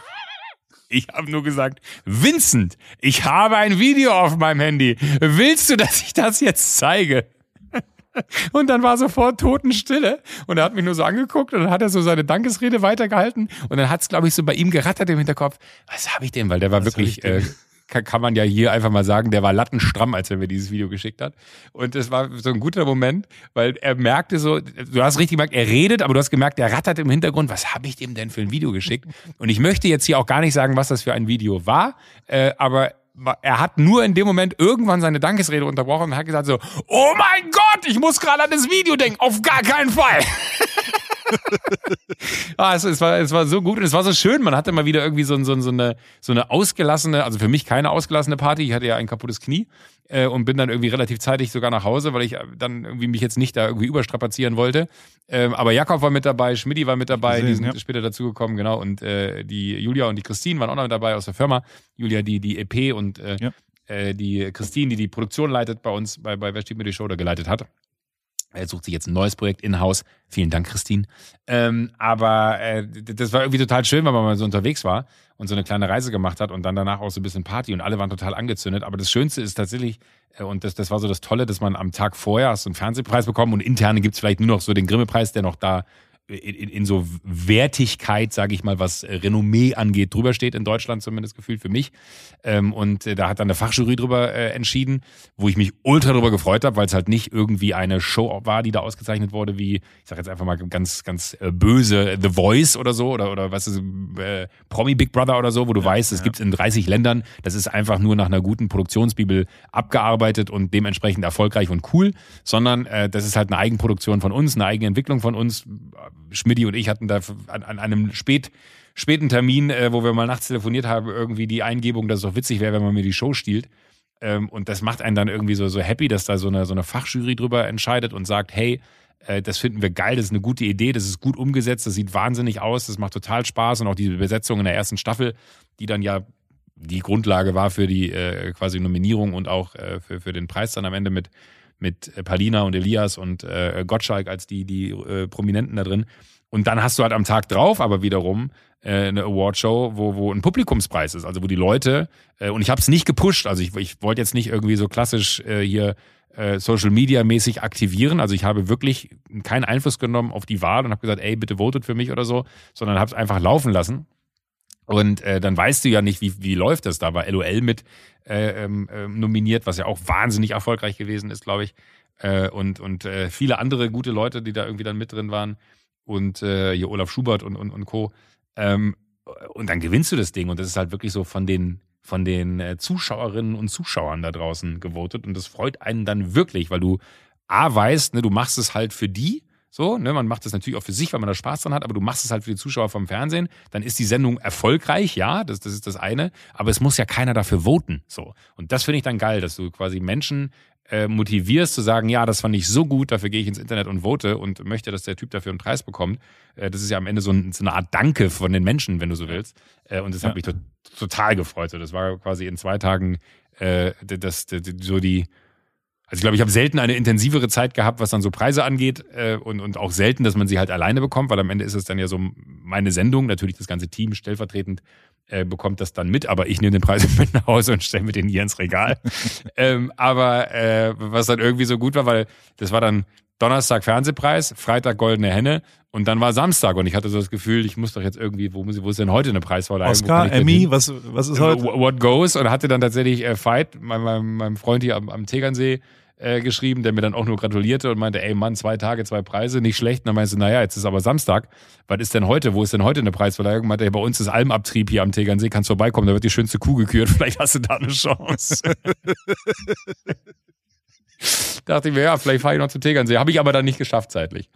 Ich habe nur gesagt, Vincent, ich habe ein Video auf meinem Handy. Willst du, dass ich das jetzt zeige? Und dann war sofort Totenstille und er hat mich nur so angeguckt und dann hat er so seine Dankesrede weitergehalten und dann hat es, glaube ich, so bei ihm gerattert im Hinterkopf. Was habe ich denn? Weil der war Was wirklich, äh, kann, kann man ja hier einfach mal sagen, der war lattenstramm, als er mir dieses Video geschickt hat. Und es war so ein guter Moment, weil er merkte so, du hast richtig gemerkt, er redet, aber du hast gemerkt, er rattert im Hintergrund, was habe ich dem denn für ein Video geschickt? Und ich möchte jetzt hier auch gar nicht sagen, was das für ein Video war, äh, aber er hat nur in dem Moment irgendwann seine Dankesrede unterbrochen und hat gesagt so, oh mein Gott, ich muss gerade an das Video denken, auf gar keinen Fall. ah, es, es, war, es war so gut und es war so schön. Man hatte mal wieder irgendwie so, so, so, eine, so eine ausgelassene, also für mich keine ausgelassene Party. Ich hatte ja ein kaputtes Knie äh, und bin dann irgendwie relativ zeitig sogar nach Hause, weil ich dann irgendwie mich jetzt nicht da irgendwie überstrapazieren wollte. Ähm, aber Jakob war mit dabei, Schmidti war mit dabei, gesehen, die sind ja. später dazugekommen, genau. Und äh, die Julia und die Christine waren auch noch mit dabei aus der Firma. Julia, die die EP und äh, ja. äh, die Christine, die die Produktion leitet bei uns bei, bei Wer steht mir die Show oder geleitet hat. Er sucht sich jetzt ein neues Projekt in-house. Vielen Dank, Christine. Ähm, aber äh, das war irgendwie total schön, weil man mal so unterwegs war und so eine kleine Reise gemacht hat und dann danach auch so ein bisschen Party und alle waren total angezündet. Aber das Schönste ist tatsächlich, äh, und das, das war so das Tolle, dass man am Tag vorher so einen Fernsehpreis bekommen und interne gibt's vielleicht nur noch so den Grimme-Preis, der noch da in, in so Wertigkeit, sage ich mal, was Renommee angeht, drüber steht in Deutschland zumindest gefühlt für mich. Ähm, und äh, da hat dann eine Fachjury drüber äh, entschieden, wo ich mich ultra drüber gefreut habe, weil es halt nicht irgendwie eine Show war, die da ausgezeichnet wurde, wie, ich sage jetzt einfach mal ganz, ganz äh, böse The Voice oder so oder, oder was ist, äh, Promi Big Brother oder so, wo du ja, weißt, es ja. gibt's in 30 Ländern. Das ist einfach nur nach einer guten Produktionsbibel abgearbeitet und dementsprechend erfolgreich und cool, sondern äh, das ist halt eine Eigenproduktion von uns, eine eigene Entwicklung von uns Schmidti und ich hatten da an, an einem spät, späten Termin, äh, wo wir mal nachts telefoniert haben, irgendwie die Eingebung, dass es doch witzig wäre, wenn man mir die Show stiehlt. Ähm, und das macht einen dann irgendwie so, so happy, dass da so eine, so eine Fachjury drüber entscheidet und sagt, hey, äh, das finden wir geil, das ist eine gute Idee, das ist gut umgesetzt, das sieht wahnsinnig aus, das macht total Spaß und auch diese Besetzung in der ersten Staffel, die dann ja die Grundlage war für die äh, quasi Nominierung und auch äh, für, für den Preis dann am Ende mit mit äh, Palina und Elias und äh, Gottschalk als die, die äh, Prominenten da drin. Und dann hast du halt am Tag drauf aber wiederum äh, eine Awardshow, wo, wo ein Publikumspreis ist, also wo die Leute, äh, und ich habe es nicht gepusht, also ich, ich wollte jetzt nicht irgendwie so klassisch äh, hier äh, Social Media mäßig aktivieren, also ich habe wirklich keinen Einfluss genommen auf die Wahl und habe gesagt, ey, bitte votet für mich oder so, sondern habe es einfach laufen lassen. Und äh, dann weißt du ja nicht, wie, wie läuft das. Da war LOL mit äh, ähm, ähm, nominiert, was ja auch wahnsinnig erfolgreich gewesen ist, glaube ich. Äh, und und äh, viele andere gute Leute, die da irgendwie dann mit drin waren. Und äh, hier Olaf Schubert und, und, und Co. Ähm, und dann gewinnst du das Ding. Und das ist halt wirklich so von den, von den äh, Zuschauerinnen und Zuschauern da draußen gewotet. Und das freut einen dann wirklich, weil du A weißt, ne, du machst es halt für die so, ne, man macht das natürlich auch für sich, weil man da Spaß dran hat, aber du machst es halt für die Zuschauer vom Fernsehen. Dann ist die Sendung erfolgreich, ja, das, das ist das eine. Aber es muss ja keiner dafür voten. So. Und das finde ich dann geil, dass du quasi Menschen äh, motivierst zu sagen, ja, das fand ich so gut, dafür gehe ich ins Internet und vote und möchte, dass der Typ dafür einen Preis bekommt. Äh, das ist ja am Ende so, ein, so, eine Art Danke von den Menschen, wenn du so willst. Äh, und das ja. hat mich to total gefreut. So, das war quasi in zwei Tagen äh, das, das, so die also ich glaube, ich habe selten eine intensivere Zeit gehabt, was dann so Preise angeht äh, und, und auch selten, dass man sie halt alleine bekommt, weil am Ende ist es dann ja so meine Sendung, natürlich das ganze Team stellvertretend äh, bekommt das dann mit, aber ich nehme den Preis mit nach Hause und stelle mir den hier ins Regal. ähm, aber äh, was dann irgendwie so gut war, weil das war dann Donnerstag Fernsehpreis, Freitag Goldene Henne und dann war Samstag und ich hatte so das Gefühl, ich muss doch jetzt irgendwie, wo, muss ich, wo ist denn heute eine Preisverleihung? Oscar, Emmy, was, was ist heute? What Goes und hatte dann tatsächlich äh, Fight, mein, mein, meinem Freund hier am, am Tegernsee, äh, geschrieben, der mir dann auch nur gratulierte und meinte, ey Mann, zwei Tage, zwei Preise, nicht schlecht. Und dann meinte naja, jetzt ist aber Samstag. Was ist denn heute? Wo ist denn heute eine Preisverleihung? Meinte, ey, bei uns ist Almabtrieb hier am Tegernsee, kannst vorbeikommen, da wird die schönste Kuh gekürt, vielleicht hast du da eine Chance. Dachte ich mir, ja, vielleicht fahre ich noch zum Tegernsee. Habe ich aber dann nicht geschafft zeitlich.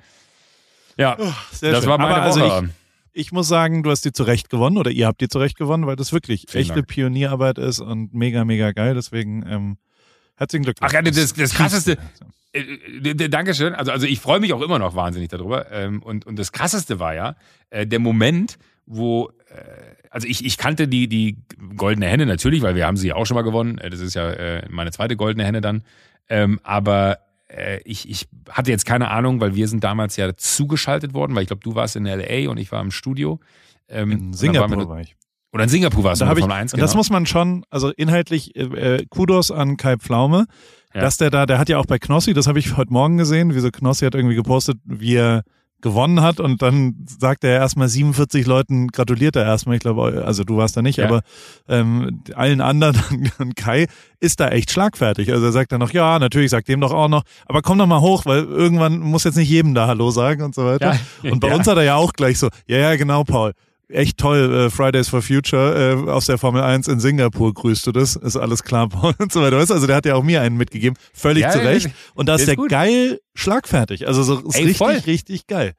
Ja, oh, das schön. war meine also Woche. Ich, ich, muss sagen, du hast die zurecht gewonnen oder ihr habt die zurecht gewonnen, weil das wirklich Vielen echte Dank. Pionierarbeit ist und mega, mega geil. Deswegen ähm, Herzlichen Glückwunsch. Ach ja, das, das krasseste. Äh, äh, Dankeschön. Also, also ich freue mich auch immer noch wahnsinnig darüber. Ähm, und, und das krasseste war ja äh, der Moment, wo, äh, also ich, ich kannte die, die goldene Henne natürlich, weil wir haben sie ja auch schon mal gewonnen. Äh, das ist ja äh, meine zweite goldene Henne dann. Ähm, aber äh, ich, ich hatte jetzt keine Ahnung, weil wir sind damals ja zugeschaltet worden, weil ich glaube, du warst in LA und ich war im Studio. Ähm, in Singapur wir, war ich. Oder in Singapur war es da in der Formel 1, und genau. Das muss man schon, also inhaltlich, äh, äh, Kudos an Kai Pflaume, Ja. dass der da, der hat ja auch bei Knossi, das habe ich heute Morgen gesehen, wie so Knossi hat irgendwie gepostet, wie er gewonnen hat und dann sagt er erstmal 47 Leuten gratuliert er erstmal, ich glaube, also du warst da nicht, Ja. aber ähm, allen anderen und Kai ist da echt schlagfertig. Also er sagt dann noch, ja, natürlich, sagt dem doch auch noch, aber komm doch mal hoch, weil irgendwann muss jetzt nicht jedem da Hallo sagen und so weiter. Ja. Und bei Ja. uns hat er ja auch gleich so, ja, ja, genau, Paul. Echt toll, äh, Fridays for Future äh, aus der Formel 1 in Singapur grüßt du das, ist alles klar, und so weiter. Also der hat ja auch mir einen mitgegeben, völlig Ja, zu Recht. Und da ist ist der gut. geil schlagfertig. Also so ist Ey, richtig, voll. richtig geil.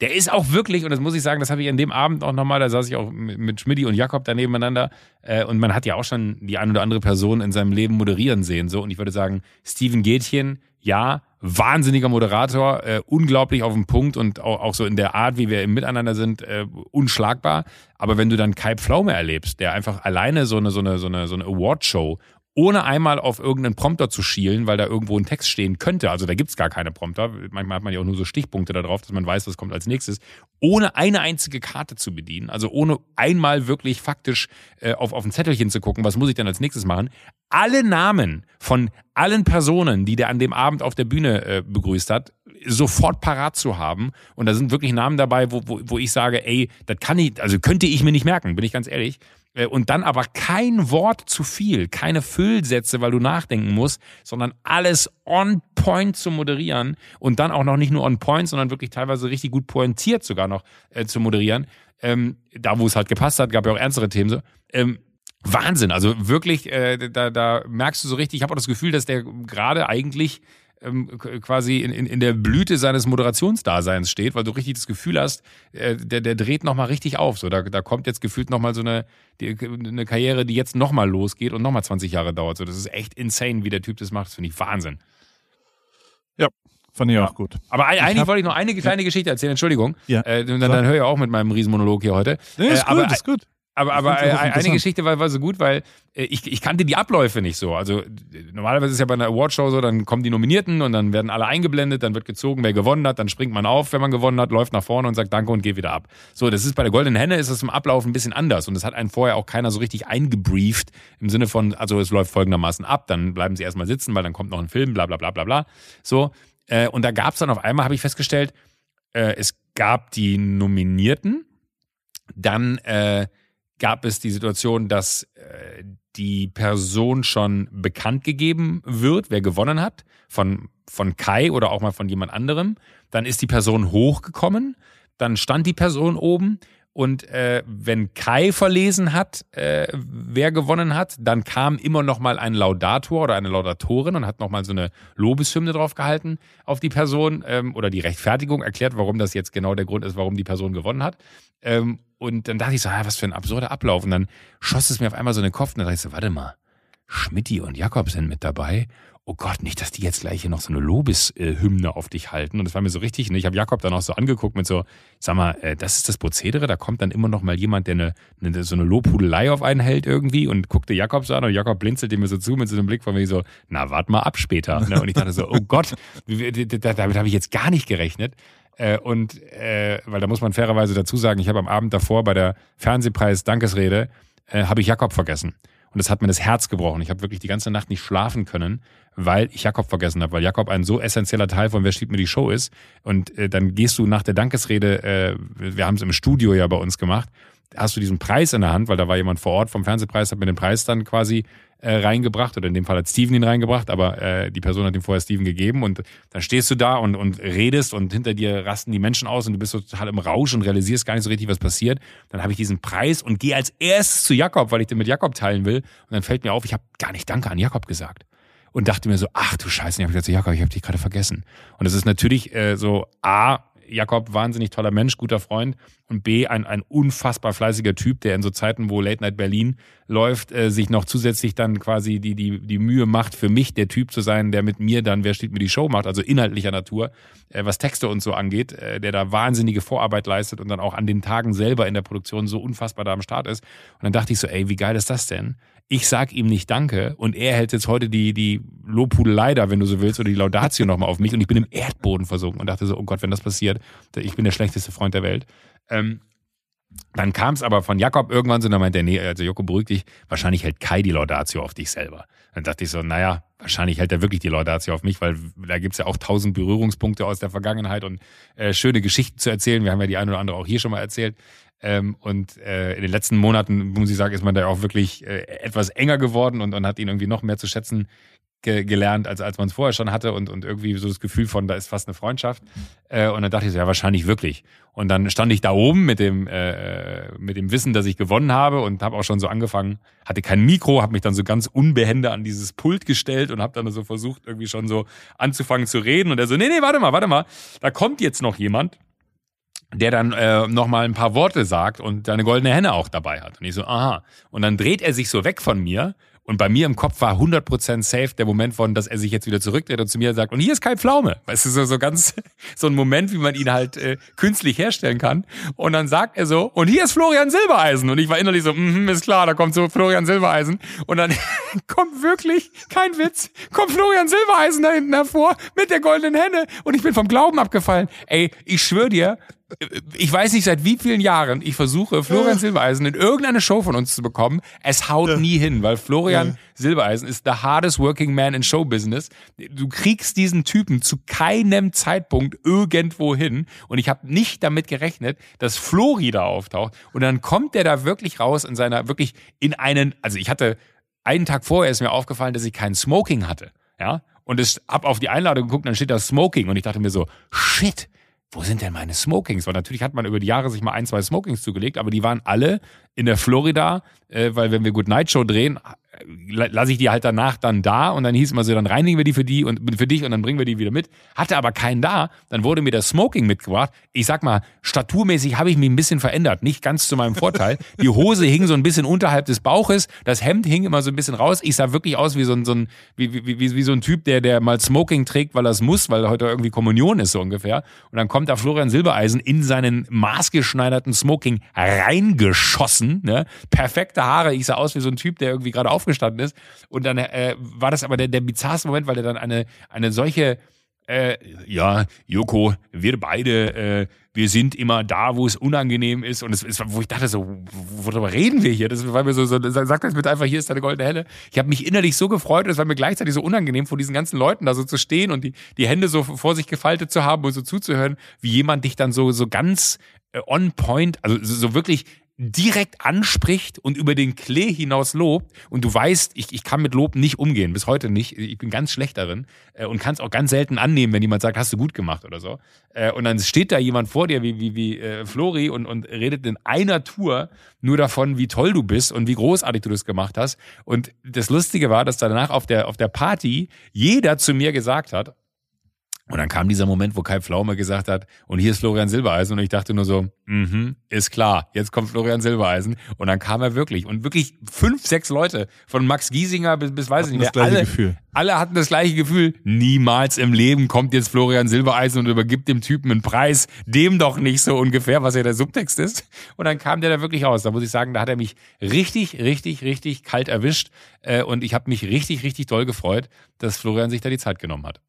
Der ist auch wirklich, und das muss ich sagen, das habe ich an dem Abend auch nochmal, da saß ich auch mit, mit Schmidti und Jakob da nebeneinander. Äh, und man hat ja auch schon die ein oder andere Person in seinem Leben moderieren sehen. So. Und ich würde sagen, Steven Gätchen, ja, wahnsinniger Moderator, äh, unglaublich auf den Punkt und auch, auch so in der Art, wie wir im Miteinander sind, äh, unschlagbar. Aber wenn du dann Kai Pflaume erlebst, der einfach alleine so eine, so eine, so eine, so eine Award-Show ohne einmal auf irgendeinen Prompter zu schielen, weil da irgendwo ein Text stehen könnte. Also da gibt's gar keine Prompter. Manchmal hat man ja auch nur so Stichpunkte da drauf, dass man weiß, was kommt als nächstes. Ohne eine einzige Karte zu bedienen, also ohne einmal wirklich faktisch äh, auf, auf ein Zettelchen zu gucken, was muss ich denn als nächstes machen. Alle Namen von allen Personen, die der an dem Abend auf der Bühne äh, begrüßt hat, sofort parat zu haben. Und da sind wirklich Namen dabei, wo, wo, wo ich sage, ey, das kann ich, also könnte ich mir nicht merken, bin ich ganz ehrlich. Äh, Und dann aber kein Wort zu viel, keine Füllsätze, weil du nachdenken musst, sondern alles on point zu moderieren und dann auch noch nicht nur on point, sondern wirklich teilweise richtig gut pointiert sogar noch äh, zu moderieren. Ähm, da, wo es halt gepasst hat, gab ja auch ernstere Themen so. Ähm, Wahnsinn, also wirklich, äh, da, da merkst du so richtig, ich habe auch das Gefühl, dass der gerade eigentlich ähm, quasi in, in, in der Blüte seines Moderationsdaseins steht, weil du richtig das Gefühl hast, äh, der, der dreht nochmal richtig auf. So, da, da kommt jetzt gefühlt nochmal so eine, die, eine Karriere, die jetzt nochmal losgeht und nochmal 20 Jahre dauert. So, das ist echt insane, wie der Typ das macht. Das finde ich Wahnsinn. Fand ich auch gut. Aber eigentlich hab- wollte ich noch eine kleine Geschichte erzählen, Entschuldigung. Ja, Äh, dann, dann höre ich auch mit meinem Riesenmonolog hier heute. Nee, ist Äh, gut, aber ist gut. Aber, aber eine. Geschichte war, war so gut, weil äh, ich, ich kannte die Abläufe nicht so. Also normalerweise ist ja bei einer Awardshow so, dann kommen die Nominierten und dann werden alle eingeblendet, dann wird gezogen, wer gewonnen hat, dann springt man auf, wenn man gewonnen hat, läuft nach vorne und sagt Danke und geht wieder ab. So, das ist bei der Goldenen Henne ist das im Ablauf ein bisschen anders und das hat einen vorher auch keiner so richtig eingebrieft im Sinne von, also es läuft folgendermaßen ab, dann bleiben sie erstmal sitzen, weil dann kommt noch ein Film, bla bla bla bla bla. So, äh, und da gab es dann auf einmal, habe ich festgestellt, äh, es gab die Nominierten, dann äh, gab es die Situation, dass äh, die Person schon bekannt gegeben wird, wer gewonnen hat, von, von Kai oder auch mal von jemand anderem. Dann ist die Person hochgekommen, dann stand die Person oben und äh, wenn Kai verlesen hat, äh, wer gewonnen hat, dann kam immer noch mal ein Laudator oder eine Laudatorin und hat noch mal so eine Lobeshymne drauf gehalten auf die Person ähm, oder die Rechtfertigung erklärt, warum das jetzt genau der Grund ist, warum die Person gewonnen hat. Ähm, und dann dachte ich so, ah, was für ein absurder Ablauf. Und dann schoss es mir auf einmal so in den Kopf und dann dachte ich so, warte mal, Schmidti und Jakob sind mit dabei. Oh Gott, nicht, dass die jetzt gleich hier noch so eine Lobeshymne auf dich halten. Und das war mir so richtig. Ne? Ich habe Jakob dann auch so angeguckt mit so, sag mal, äh, das ist das Prozedere. Da kommt dann immer noch mal jemand, der eine, eine so eine Lobhudelei auf einen hält irgendwie und guckte Jakob so an und Jakob blinzelte mir so zu mit so einem Blick von mir so, na, wart mal ab später. Ne? Und ich dachte so, oh Gott, damit habe ich jetzt gar nicht gerechnet. Äh, und äh, weil da muss man fairerweise dazu sagen, ich habe am Abend davor bei der Fernsehpreis-Dankesrede habe ich Jakob vergessen. Und das hat mir das Herz gebrochen. Ich habe wirklich die ganze Nacht nicht schlafen können, weil ich Jakob vergessen habe, weil Jakob ein so essentieller Teil von Wer steht mir die Show ist. Und äh, dann gehst du nach der Dankesrede, äh, wir haben es im Studio ja bei uns gemacht, hast du diesen Preis in der Hand, weil da war jemand vor Ort vom Fernsehpreis, hat mir den Preis dann quasi äh, reingebracht oder in dem Fall hat Steven ihn reingebracht, aber äh, die Person hat ihm vorher Steven gegeben und dann stehst du da und, und redest und hinter dir rasten die Menschen aus und du bist so total im Rausch und realisierst gar nicht so richtig, was passiert. Dann habe ich diesen Preis und gehe als erstes zu Jakob, weil ich den mit Jakob teilen will und dann fällt mir auf, ich habe gar nicht Danke an Jakob gesagt und dachte mir so, ach du Scheiße, ich habe gesagt, Jakob, ich habe dich gerade vergessen. Und es ist natürlich äh, so, A, Jakob, wahnsinnig toller Mensch, guter Freund und B, ein, ein unfassbar fleißiger Typ, der in so Zeiten, wo Late Night Berlin läuft, äh, sich noch zusätzlich dann quasi die, die, die Mühe macht, für mich der Typ zu sein, der mit mir dann, wer steht mir die Show macht, also inhaltlicher Natur, äh, was Texte und so angeht, äh, der da wahnsinnige Vorarbeit leistet und dann auch an den Tagen selber in der Produktion so unfassbar da am Start ist. Und dann dachte ich so, ey, wie geil ist das denn? Ich sag ihm nicht Danke und er hält jetzt heute die, die Lobhudelei da, wenn du so willst, oder die Laudatio nochmal auf mich und ich bin im Erdboden versunken und dachte so, oh Gott, wenn das passiert, ich bin der schlechteste Freund der Welt. Ähm, Dann kam es aber von Jakob irgendwann so, und dann meinte er, nee, also Joko, beruhig dich, wahrscheinlich hält Kai die Laudatio auf dich selber. Dann dachte ich so, naja, wahrscheinlich hält er wirklich die Laudatio auf mich, weil da gibt's ja auch tausend Berührungspunkte aus der Vergangenheit und äh, schöne Geschichten zu erzählen. Wir haben ja die eine oder andere auch hier schon mal erzählt. Ähm, und äh, in den letzten Monaten, muss ich sagen, ist man da auch wirklich äh, etwas enger geworden und, und hat ihn irgendwie noch mehr zu schätzen ge gelernt, als, als man es vorher schon hatte und, und irgendwie so das Gefühl von, da ist fast eine Freundschaft. Äh, und dann dachte ich so, ja, wahrscheinlich wirklich. Und dann stand ich da oben mit dem, äh, mit dem Wissen, dass ich gewonnen habe und habe auch schon so angefangen, hatte kein Mikro, habe mich dann so ganz unbehende an dieses Pult gestellt und habe dann so versucht, irgendwie schon so anzufangen zu reden. Und er so, nee, nee, warte mal, warte mal, da kommt jetzt noch jemand der dann äh, noch mal ein paar Worte sagt und seine goldene Henne auch dabei hat. Und ich so, aha. Und dann dreht er sich so weg von mir und bei mir im Kopf war 100% safe der Moment von, dass er sich jetzt wieder zurückdreht und zu mir sagt, und hier ist kein Pflaume. Weißt du, so, so ganz, so ein Moment, wie man ihn halt äh, künstlich herstellen kann. Und dann sagt er so, und hier ist Florian Silbereisen. Und ich war innerlich so, mm, ist klar, da kommt so Florian Silbereisen. Und dann kommt wirklich, kein Witz, kommt Florian Silbereisen da hinten hervor mit der goldenen Henne. Und ich bin vom Glauben abgefallen. Ey, ich schwöre dir, ich weiß nicht seit wie vielen Jahren ich versuche, Florian Silbereisen in irgendeine Show von uns zu bekommen. Es haut nie hin, weil Florian Silbereisen ist the hardest working man in Show Business. Du kriegst diesen Typen zu keinem Zeitpunkt irgendwo hin. Und ich habe nicht damit gerechnet, dass Flori da auftaucht. Und dann kommt der da wirklich raus in seiner, wirklich in einen, also ich hatte, einen Tag vorher ist mir aufgefallen, dass ich kein Smoking hatte. Ja. Und ich hab auf die Einladung geguckt, dann steht da Smoking. Und ich dachte mir so, shit, wo sind denn meine Smokings? Weil natürlich hat man über die Jahre sich mal ein, zwei Smokings zugelegt, aber die waren alle in der Florida, äh, weil wenn wir Good Night Show drehen, lasse ich die halt danach dann da und dann hieß immer so, dann reinigen wir die für die und für dich und dann bringen wir die wieder mit. Hatte aber keinen da, dann wurde mir das Smoking mitgebracht. Ich sag mal, staturmäßig habe ich mich ein bisschen verändert, nicht ganz zu meinem Vorteil. Die Hose hing so ein bisschen unterhalb des Bauches, das Hemd hing immer so ein bisschen raus. Ich sah wirklich aus wie so ein, so ein wie, wie, wie, wie so ein Typ, der, der mal Smoking trägt, weil er es muss, weil heute irgendwie Kommunion ist so ungefähr. Und dann kommt da Florian Silbereisen in seinen maßgeschneiderten Smoking reingeschossen, ne? Perfekte Haare. Ich sah aus wie so ein Typ, der irgendwie gerade aufgestanden ist. Und dann äh, war das aber der, der bizarrste Moment, weil er dann eine, eine solche, äh, ja, Joko, wir beide, äh, wir sind immer da, wo es unangenehm ist. Und es ist, wo ich dachte so, worüber reden wir hier? Das war mir so, so sag das bitte einfach, hier ist deine goldene Helle. Ich habe mich innerlich so gefreut und es war mir gleichzeitig so unangenehm, vor diesen ganzen Leuten da so zu stehen und die, die Hände so vor sich gefaltet zu haben und so zuzuhören, wie jemand dich dann so, so ganz äh, on point, also so wirklich direkt anspricht und über den Klee hinaus lobt und du weißt, ich, ich kann mit Lob nicht umgehen, bis heute nicht. Ich bin ganz schlecht darin äh, und kann es auch ganz selten annehmen, wenn jemand sagt, hast du gut gemacht oder so. Äh, und dann steht da jemand vor dir wie, wie, wie äh, Flori und, und redet in einer Tour nur davon, wie toll du bist und wie großartig du das gemacht hast. Und das Lustige war, dass danach auf der, auf der Party jeder zu mir gesagt hat, und dann kam dieser Moment, wo Kai Pflaume gesagt hat, und hier ist Florian Silbereisen. Und ich dachte nur so, mhm, ist klar, jetzt kommt Florian Silbereisen. Und dann kam er wirklich. Und wirklich fünf, sechs Leute, von Max Giesinger bis, bis weiß ich nicht das gleiche alle, Gefühl. alle hatten das gleiche Gefühl. Niemals im Leben kommt jetzt Florian Silbereisen und übergibt dem Typen einen Preis. Dem doch nicht so ungefähr, was ja der Subtext ist. Und dann kam der da wirklich raus. Da muss ich sagen, da hat er mich richtig, richtig, richtig kalt erwischt. Äh, Und ich habe mich richtig, richtig doll gefreut, dass Florian sich da die Zeit genommen hat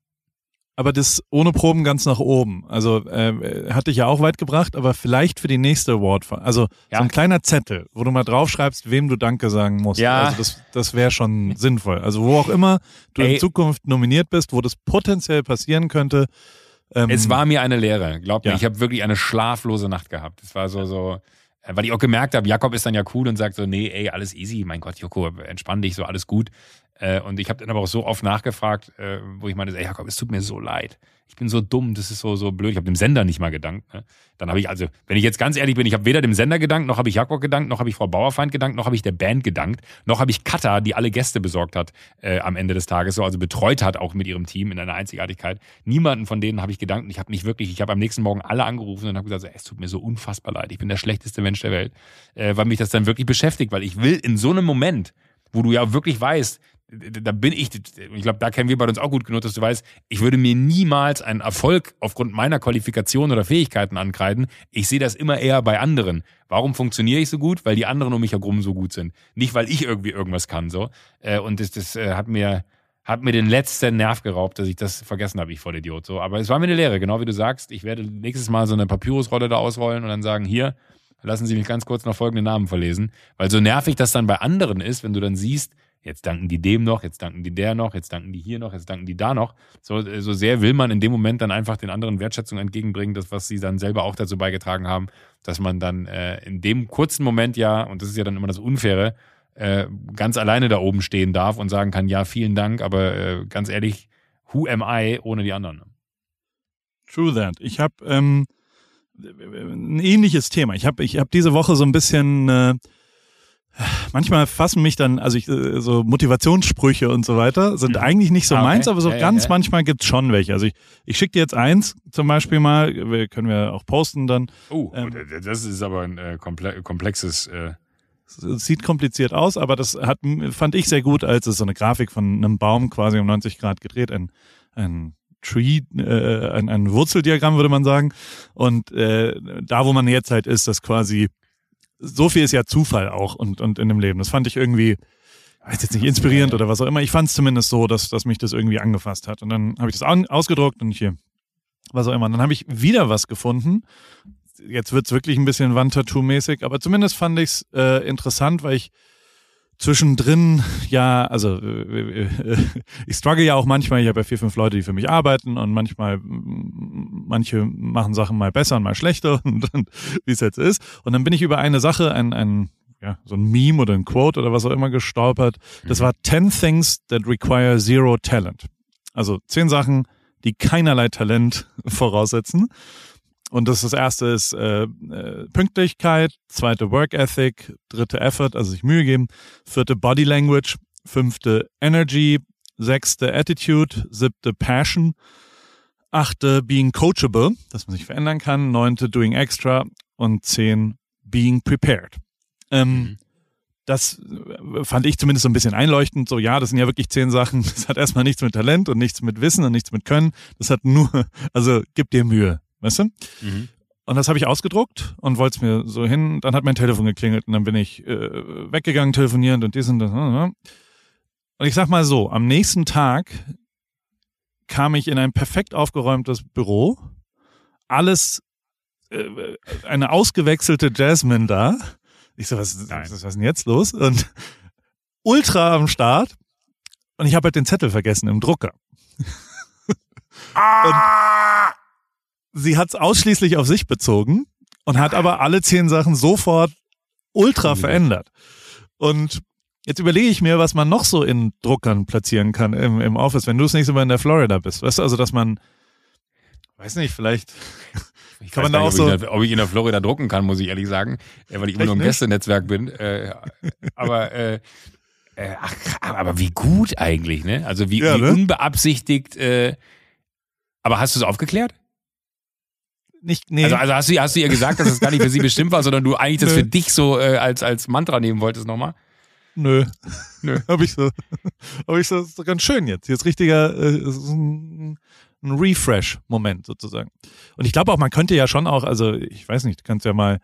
aber das ohne Proben ganz nach oben. Also äh, hatte ich ja auch weit gebracht, aber vielleicht für die nächste Award. Also ja. so ein kleiner Zettel, wo du mal draufschreibst, wem du Danke sagen musst. Ja. Also das, das wäre schon sinnvoll. Also wo auch immer du Ey. in Zukunft nominiert bist, wo das potenziell passieren könnte. Ähm, es war mir eine Lehre, glaub mir. Ja. Ich habe wirklich eine schlaflose Nacht gehabt. Es war so so äh, weil ich auch gemerkt habe, Jakob ist dann ja cool und sagt so, nee, ey, alles easy, mein Gott, Joko, entspann dich, so alles gut. Äh, und ich habe dann aber auch so oft nachgefragt, äh, wo ich meinte, ey Jakob, es tut mir so leid. Ich bin so dumm, das ist so so blöd. Ich habe dem Sender nicht mal gedankt. Ne? Dann habe ich also, wenn ich jetzt ganz ehrlich bin, ich habe weder dem Sender gedankt, noch habe ich Jakob gedankt, noch habe ich Frau Bauerfeind gedankt, noch habe ich der Band gedankt, noch habe ich Katha, die alle Gäste besorgt hat äh, am Ende des Tages, so also betreut hat auch mit ihrem Team in einer Einzigartigkeit. Niemanden von denen habe ich gedankt. Ich habe mich wirklich, ich habe am nächsten Morgen alle angerufen und habe gesagt, ey, es tut mir so unfassbar leid. Ich bin der schlechteste Mensch der Welt, äh, weil mich das dann wirklich beschäftigt, weil ich will in so einem Moment wo du ja wirklich weißt, da bin ich, ich glaube, da kennen wir bei uns auch gut genug, dass du weißt, ich würde mir niemals einen Erfolg aufgrund meiner Qualifikation oder Fähigkeiten ankreiden. Ich sehe das immer eher bei anderen. Warum funktioniere ich so gut? Weil die anderen um mich herum so gut sind. Nicht, weil ich irgendwie irgendwas kann, so. Äh, und das, das äh, hat mir, hat mir den letzten Nerv geraubt, dass ich das vergessen habe, ich voll Idiot, so. Aber es war mir eine Lehre, genau wie du sagst. Ich werde nächstes Mal so eine Papyrusrolle da ausrollen und dann sagen, hier, Lassen Sie mich ganz kurz noch folgende Namen verlesen. Weil so nervig das dann bei anderen ist, wenn du dann siehst, jetzt danken die dem noch, jetzt danken die der noch, jetzt danken die hier noch, jetzt danken die da noch. So, so sehr will man in dem Moment dann einfach den anderen Wertschätzung entgegenbringen, das, was sie dann selber auch dazu beigetragen haben, dass man dann äh, in dem kurzen Moment ja, und das ist ja dann immer das Unfaire, äh, ganz alleine da oben stehen darf und sagen kann, ja, vielen Dank, aber äh, ganz ehrlich, who am I ohne die anderen? True that. Ich habe ähm, ein ähnliches Thema. Ich habe ich hab diese Woche so ein bisschen äh, manchmal fassen mich dann, also ich, äh, so Motivationssprüche und so weiter sind mhm. eigentlich nicht so ah, okay. meins, aber so ja, ganz ja, ja. manchmal gibt's schon welche. Also ich, ich schicke dir jetzt eins zum Beispiel mal, wir, können wir auch posten dann. Oh, ähm, das ist aber ein äh, komplexes. Äh sieht kompliziert aus, aber das hat, fand ich sehr gut, als es so eine Grafik von einem Baum quasi um 90 Grad gedreht, ein, ein Tree, äh, ein, ein Wurzeldiagramm würde man sagen. Und äh, da, wo man jetzt halt ist, das quasi so viel ist ja Zufall auch und, und in dem Leben. Das fand ich irgendwie, weiß jetzt nicht inspirierend oder was auch immer. Ich fand es zumindest so, dass, dass mich das irgendwie angefasst hat. Und dann habe ich das ausgedruckt und hier, was auch immer. Und dann habe ich wieder was gefunden. Jetzt wird's wirklich ein bisschen Wandtattoo-mäßig, aber zumindest fand ich es äh, interessant, weil ich zwischendrin, ja, also äh, äh, ich struggle ja auch manchmal, ich habe ja vier, fünf Leute, die für mich arbeiten und manchmal, manche machen Sachen mal besser und mal schlechter und, und wie es jetzt ist. Und dann bin ich über eine Sache, ein, ein ja, so ein Meme oder ein Quote oder was auch immer gestolpert. Das mhm. war 10 Things that require zero talent. Also zehn Sachen, die keinerlei Talent voraussetzen. Und das, das erste ist äh, äh, Pünktlichkeit, zweite Work Ethic, dritte Effort, also sich Mühe geben, vierte Body Language, fünfte Energy, sechste Attitude, siebte Passion, achte Being Coachable, dass man sich verändern kann, neunte Doing Extra und zehn Being Prepared. Ähm, mhm. Das äh, fand ich zumindest so ein bisschen einleuchtend. So, ja, das sind ja wirklich zehn Sachen. Das hat erstmal nichts mit Talent und nichts mit Wissen und nichts mit Können. Das hat nur, also gib dir Mühe. Weißt du? Mhm. Und das habe ich ausgedruckt und wollte es mir so hin. Dann hat mein Telefon geklingelt und dann bin ich äh, weggegangen telefonierend und dies und das. Und ich sag mal so, am nächsten Tag kam ich in ein perfekt aufgeräumtes Büro. Alles, äh, eine ausgewechselte Jasmine da. Ich so, was, was, was ist denn jetzt los? Und ultra am Start. Und ich habe halt den Zettel vergessen im Drucker. Ah! Sie hat es ausschließlich auf sich bezogen und hat aber alle zehn Sachen sofort ultra verändert. Und jetzt überlege ich mir, was man noch so in Druckern platzieren kann im, im Office, wenn du nicht so mal in der Florida bist. Weißt du, also, dass man, weiß nicht, vielleicht ich kann man da auch so. Ob ich, ob ich in der Florida drucken kann, muss ich ehrlich sagen, weil ich immer nur im Gästenetzwerk bin. Äh, aber äh, äh, ach, aber wie gut eigentlich, ne? Also wie, ja, wie ne? unbeabsichtigt. Äh, aber hast du es aufgeklärt? Nicht, nee. Also, also hast, du, hast du ihr gesagt, dass es gar nicht für sie bestimmt war, sondern du eigentlich das für dich so äh, als, als Mantra nehmen wolltest nochmal? Nö. Nö. hab ich so. hab ich so, das ist ganz schön jetzt. Jetzt richtiger, äh, ein, ein Refresh-Moment sozusagen. Und ich glaube auch, man könnte ja schon auch, also ich weiß nicht, du kannst ja mal,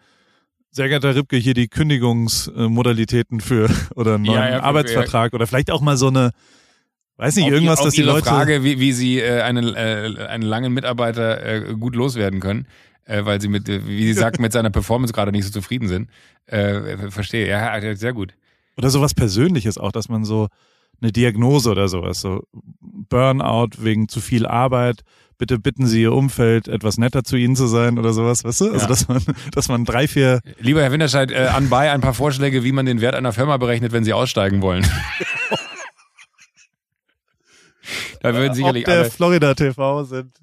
sehr geehrter Ripke, hier die Kündigungsmodalitäten für oder einen neuen ja, ja, Arbeitsvertrag ja. oder vielleicht auch mal so eine, Weiß nicht, irgendwas, dass die Leute. Frage, wie, wie sie äh, einen, äh, einen langen Mitarbeiter äh, gut loswerden können, äh, weil sie mit, wie sie sagt, mit seiner Performance gerade nicht so zufrieden sind. Äh, verstehe, ja, sehr gut. Oder sowas Persönliches auch, dass man so eine Diagnose oder sowas, so Burnout wegen zu viel Arbeit, bitte bitten Sie Ihr Umfeld, etwas netter zu Ihnen zu sein oder sowas, weißt du? Also ja. dass man, dass man drei, vier. Lieber Herr Winterscheid, äh, anbei ein paar Vorschläge, wie man den Wert einer Firma berechnet, wenn Sie aussteigen wollen. Da würden sicherlich Ob der alle. Florida TV sind.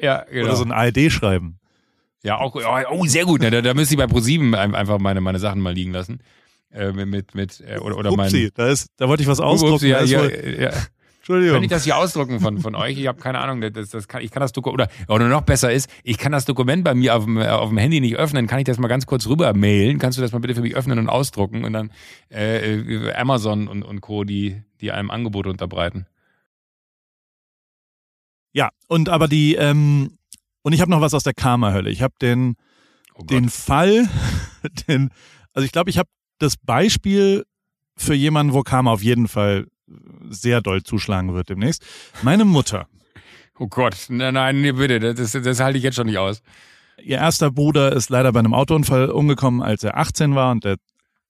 Ja, genau. Oder so ein ARD schreiben. Ja, auch, oh, sehr gut. Da, da müsste ich bei ProSieben einfach meine, meine Sachen mal liegen lassen. Äh, mit, mit, äh, oder, oder Upsi, mein, da ist, da wollte ich was ausdrucken. Upsi, ja, ja, ja. Entschuldigung. Kann ich das hier ausdrucken von, von euch? Ich habe keine Ahnung. Das, das kann, ich kann das Dokument, oder, oder noch besser ist, ich kann das Dokument bei mir auf dem, auf dem Handy nicht öffnen. Kann ich das mal ganz kurz rüber mailen? Kannst du das mal bitte für mich öffnen und ausdrucken? Und dann äh, Amazon und, und Co., die, die einem Angebote unterbreiten. Ja, und aber die, ähm, und ich habe noch was aus der Karma-Hölle. Ich habe den, oh den Fall, den, also ich glaube, ich habe das Beispiel für jemanden, wo Karma auf jeden Fall sehr doll zuschlagen wird demnächst. Meine Mutter. Oh Gott, nein, nein, bitte, das, das halte ich jetzt schon nicht aus. ihr erster Bruder ist leider bei einem Autounfall umgekommen, als er 18 war und der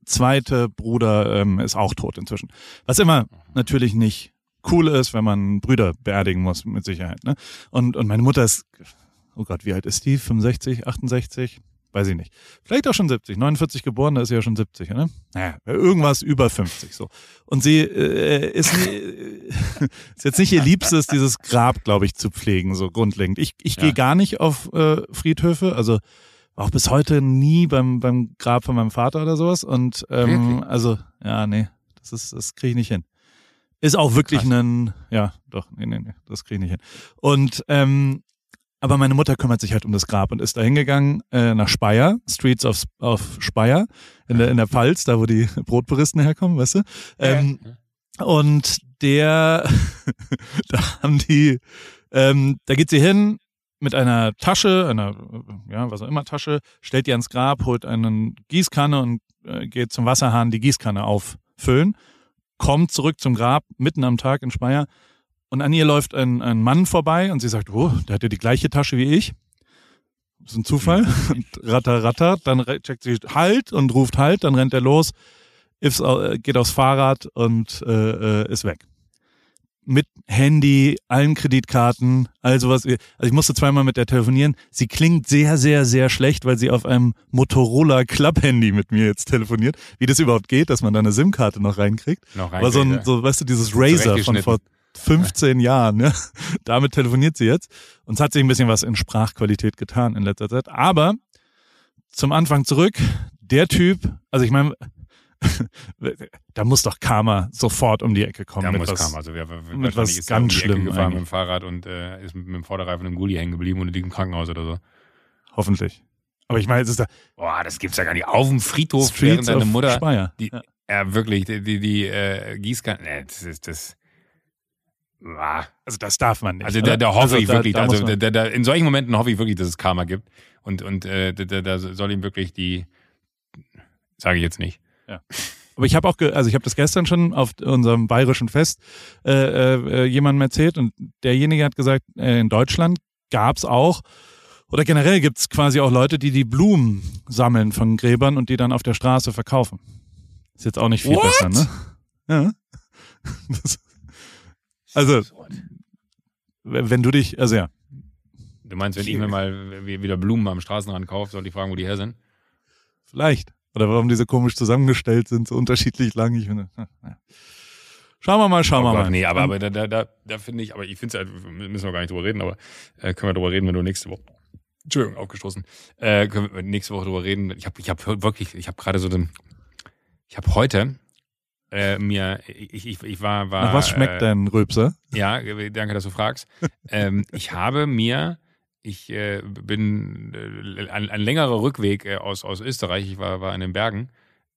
zweite Bruder ähm, ist auch tot inzwischen. Was immer natürlich nicht cool ist, wenn man Brüder beerdigen muss, mit Sicherheit. Ne? Und, und meine Mutter ist, oh Gott, wie alt ist die? 65, 68? Weiß ich nicht. Vielleicht auch schon 70. 49 geboren, da ist sie ja schon 70, ne? Naja, irgendwas über 50 so. Und sie äh, ist, äh, ist jetzt nicht ihr Liebstes, dieses Grab, glaube ich, zu pflegen, so grundlegend. Ich, ich ja. gehe gar nicht auf äh, Friedhöfe, also auch bis heute nie beim, beim Grab von meinem Vater oder sowas. Und ähm, also, ja, nee, das ist, das kriege ich nicht hin. Ist auch wirklich ein, ja, doch, nee, nee, nee, das kriege ich nicht hin. Und ähm, aber meine Mutter kümmert sich halt um das Grab und ist da hingegangen äh, nach Speyer, Streets of, of Speyer, in der, in der Pfalz, da wo die Brotbaristen herkommen, weißt du? Ähm, ja. Und der, da haben die, ähm, da geht sie hin mit einer Tasche, einer, ja, was auch immer Tasche, stellt die ans Grab, holt einen Gießkanne und äh, geht zum Wasserhahn die Gießkanne auffüllen, kommt zurück zum Grab, mitten am Tag in Speyer, und an ihr läuft ein, ein Mann vorbei und sie sagt, oh, der hat ja die gleiche Tasche wie ich. Das ist ein Zufall. Und ratter, ratter. Dann checkt sie Halt und ruft Halt. Dann rennt er los, geht aufs Fahrrad und äh, äh, ist weg. Mit Handy, allen Kreditkarten, all sowas. Also ich musste zweimal mit der telefonieren. Sie klingt sehr, sehr, sehr schlecht, weil sie auf einem Motorola Club Handy mit mir jetzt telefoniert. Wie das überhaupt geht, dass man da eine SIM-Karte noch reinkriegt. Noch reinkriegt, Aber so ein, so, weißt du, dieses Razer von vor 15 Jahren. Ja. Damit telefoniert sie jetzt. Und es hat sich ein bisschen was in Sprachqualität getan in letzter Zeit. Aber zum Anfang zurück, der Typ, also ich meine, da muss doch Karma sofort um die Ecke kommen. Da muss was, Karma. Also wer, wer, mit was ist ganz um schlimm gefahren eigentlich. mit dem Fahrrad und äh, ist mit, mit dem Vorderreifen im Gully hängen geblieben und liegt im Krankenhaus oder so. Hoffentlich. Aber ich meine, es ist da. Boah, das gibt's ja gar nicht. Auf dem Friedhof, Streets während deine Mutter. Speyer. Die, ja. ja. wirklich, die, die, die äh, Gießkanne. Nee, das ist das. Also das darf man nicht. Also da, da hoffe also ich da, wirklich, da also in solchen Momenten hoffe ich wirklich, dass es Karma gibt. Und, und äh, da soll ihm wirklich die, sage ich jetzt nicht. Ja. Aber ich habe auch, also ich habe das gestern schon auf unserem bayerischen Fest äh, äh, jemandem erzählt und derjenige hat gesagt, äh, in Deutschland gab's auch oder generell gibt's quasi auch Leute, die die Blumen sammeln von Gräbern und die dann auf der Straße verkaufen. Ist jetzt auch nicht viel What? besser, ne? Ja. Das, also, wenn du dich, also ja. Du meinst, wenn ich mir mal wieder Blumen am Straßenrand kaufe, soll ich fragen, wo die her sind? Vielleicht. Oder warum diese komisch zusammengestellt sind, so unterschiedlich lang. Ich finde, Schauen wir mal, schauen oh wir Gott, mal. Nee, aber, aber da, da, da, da finde ich, aber ich finde es halt, müssen wir gar nicht drüber reden, aber äh, können wir drüber reden, wenn du nächste Woche, Entschuldigung, aufgestoßen, äh, können wir nächste Woche drüber reden. Ich habe ich hab wirklich, ich habe gerade so den, ich habe heute äh, mir, ich, ich, ich war, war. Nach was schmeckt äh, dein Rülpser? Ja, danke, dass du fragst. ähm, ich habe mir, ich äh, bin äh, ein, ein längerer Rückweg äh, aus, aus Österreich, ich war, war in den Bergen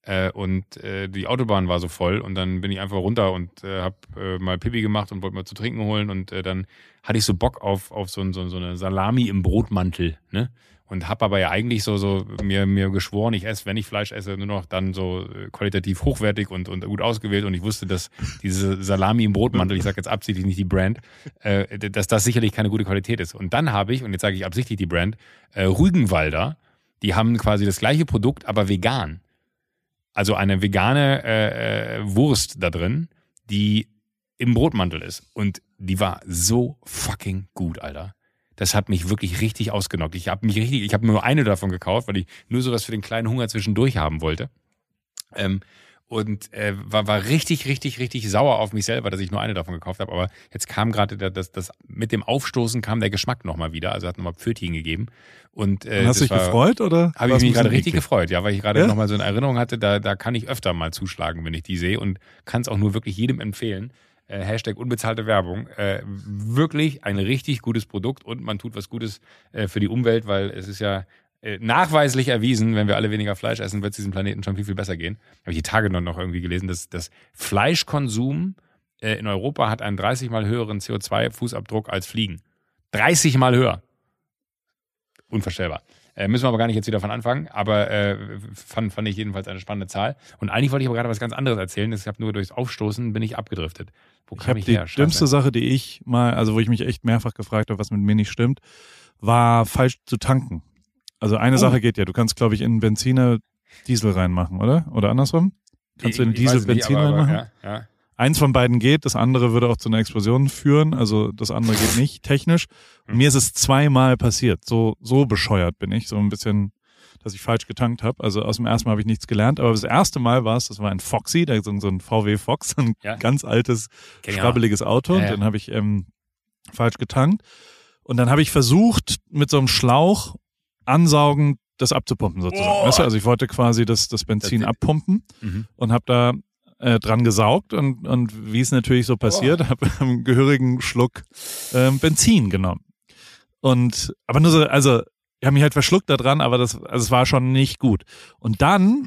äh, und äh, die Autobahn war so voll und dann bin ich einfach runter und äh, habe äh, mal Pipi gemacht und wollte mal zu trinken holen und dann hatte ich so Bock auf, auf so, so, so eine Salami im Brotmantel, ne? Und habe aber ja eigentlich so so mir mir geschworen, ich esse, wenn ich Fleisch esse, nur noch dann so äh, qualitativ hochwertig und und gut ausgewählt und ich wusste, dass diese Salami im Brotmantel, ich sage jetzt absichtlich nicht die Brand, äh, dass das sicherlich keine gute Qualität ist. Und dann habe ich und jetzt sage ich absichtlich die Brand äh, Rügenwalder, die haben quasi das gleiche Produkt, aber vegan. Also eine vegane äh, äh Wurst da drin, die im Brotmantel ist und die war so fucking gut, Alter das hat mich wirklich richtig ausgenockt. Ich habe mich richtig, ich habe nur eine davon gekauft, weil ich nur sowas für den kleinen Hunger zwischendurch haben wollte. Ähm, und äh, war, war richtig, richtig, richtig sauer auf mich selber, dass ich nur eine davon gekauft habe. Aber jetzt kam gerade das, das mit dem Aufstoßen kam der Geschmack nochmal wieder. Also hat nochmal Pfötchen gegeben. Und, äh, und hast du dich war, gefreut oder? Habe ich mich gerade richtig gefreut, ja, weil ich gerade ja? nochmal so eine Erinnerung hatte, da, da kann ich öfter mal zuschlagen, wenn ich die sehe und kann es auch nur wirklich jedem empfehlen äh, Hashtag unbezahlte Werbung, äh, wirklich ein richtig gutes Produkt und man tut was Gutes äh, für die Umwelt, weil es ist ja äh, nachweislich erwiesen, wenn wir alle weniger Fleisch essen, wird es diesem Planeten schon viel, viel besser gehen. Habe ich die Tage noch, irgendwie gelesen, dass das Fleischkonsum äh, in Europa hat einen 30 mal höheren CO2-Fußabdruck als Fliegen. 30 mal höher. Unvorstellbar. Äh, müssen wir aber gar nicht jetzt wieder von anfangen, aber äh, fand, fand ich jedenfalls eine spannende Zahl. Und eigentlich wollte ich aber gerade was ganz anderes erzählen. Ich habe nur durchs Aufstoßen bin ich abgedriftet. Wo kam ich, ich die her? dümmste Sache, die ich mal, also wo ich mich echt mehrfach gefragt habe, was mit mir nicht stimmt, war falsch zu tanken. Also eine Oh. Sache geht ja, du kannst, glaube ich, in Benziner Diesel reinmachen, oder? Oder andersrum? Kannst du in Ich- ich weiß Diesel nicht, Benzin aber- aber, reinmachen? Ja, ja. Eins von beiden geht, das andere würde auch zu einer Explosion führen, also das andere geht nicht technisch. Und mir ist es zweimal passiert. So, so bescheuert bin ich, so ein bisschen, dass ich falsch getankt habe. Also aus dem ersten Mal habe ich nichts gelernt, aber das erste Mal war es, das war ein Foxy, da so, so ein VW Fox, ein Ja. ganz altes, auch. schrabbeliges Auto. Ja, ja. den habe ich ähm, falsch getankt. Und dann habe ich versucht, mit so einem Schlauch ansaugen, das abzupumpen sozusagen. Weißt du, also ich wollte quasi das, das Benzin Das- abpumpen Mhm. und habe da äh, dran gesaugt und, und wie es natürlich so passiert, habe einen gehörigen Schluck ähm, Benzin genommen. Und aber nur so, also ich habe mich halt verschluckt da dran, aber das, also es war schon nicht gut. Und dann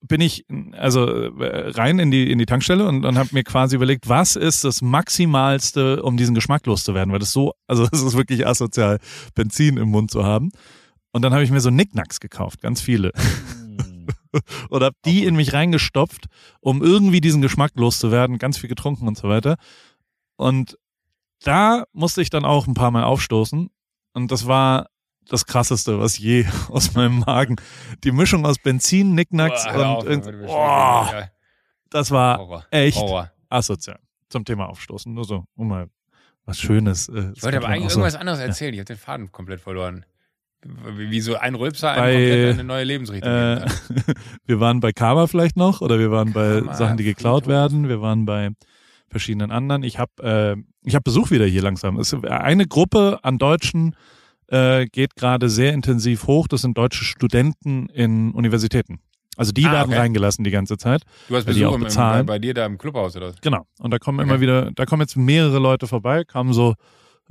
bin ich also äh, rein in die in die Tankstelle und, und habe mir quasi überlegt, was ist das maximalste, um diesen Geschmack loszuwerden, weil das so, also es ist wirklich asozial, Benzin im Mund zu haben. Und dann habe ich mir so Nicknacks gekauft, ganz viele und habe die in mich reingestopft, um irgendwie diesen Geschmack loszuwerden, ganz viel getrunken und so weiter. Und da musste ich dann auch ein paar Mal aufstoßen und das war das krasseste, was je aus meinem Magen. Die Mischung aus Benzin, Nicknacks Boah, auf, und, oh. Ja, das war Horror. echt Horror. asozial. Zum Thema Aufstoßen, nur so, um mal was Schönes. Äh, Ich wollte aber eigentlich irgendwas anderes erzählen. Ich habe den Faden komplett verloren. Wie so ein Rülpser einem Bei, komplett eine neue Lebensrichtung Äh, wir waren bei Karma vielleicht noch oder wir waren bei Karma, Sachen, die geklaut werden. Wir waren bei verschiedenen anderen. Ich habe äh, ich hab Besuch wieder hier langsam. Es, eine Gruppe an Deutschen äh, geht gerade sehr intensiv hoch. Das sind deutsche Studenten in Universitäten. Also die Ah, werden okay. reingelassen die ganze Zeit. Du hast Besuch auch im, bei, bei dir da im Clubhaus oder was? Genau. Und da kommen Okay. immer wieder, da kommen jetzt mehrere Leute vorbei, kamen so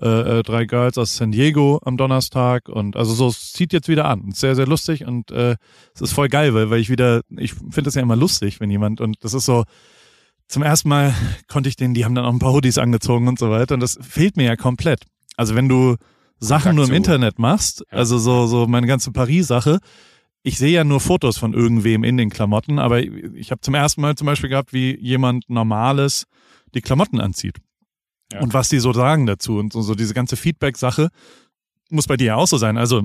äh, äh, drei Girls aus San Diego am Donnerstag und also so, es zieht jetzt wieder an. Sehr, sehr lustig und äh, es ist voll geil, weil, weil ich wieder, ich finde das ja immer lustig, wenn jemand und das ist so, zum ersten Mal konnte ich den, die haben dann auch ein paar Hoodies angezogen und so weiter und das fehlt mir ja komplett. Also wenn du Sachen nur im Internet machst, also so, so meine ganze Paris-Sache, ich sehe ja nur Fotos von irgendwem in den Klamotten, aber ich habe zum ersten Mal zum Beispiel gehabt, wie jemand Normales die Klamotten anzieht. Ja. Und was die so sagen dazu und so, so diese ganze Feedback-Sache muss bei dir ja auch so sein. Also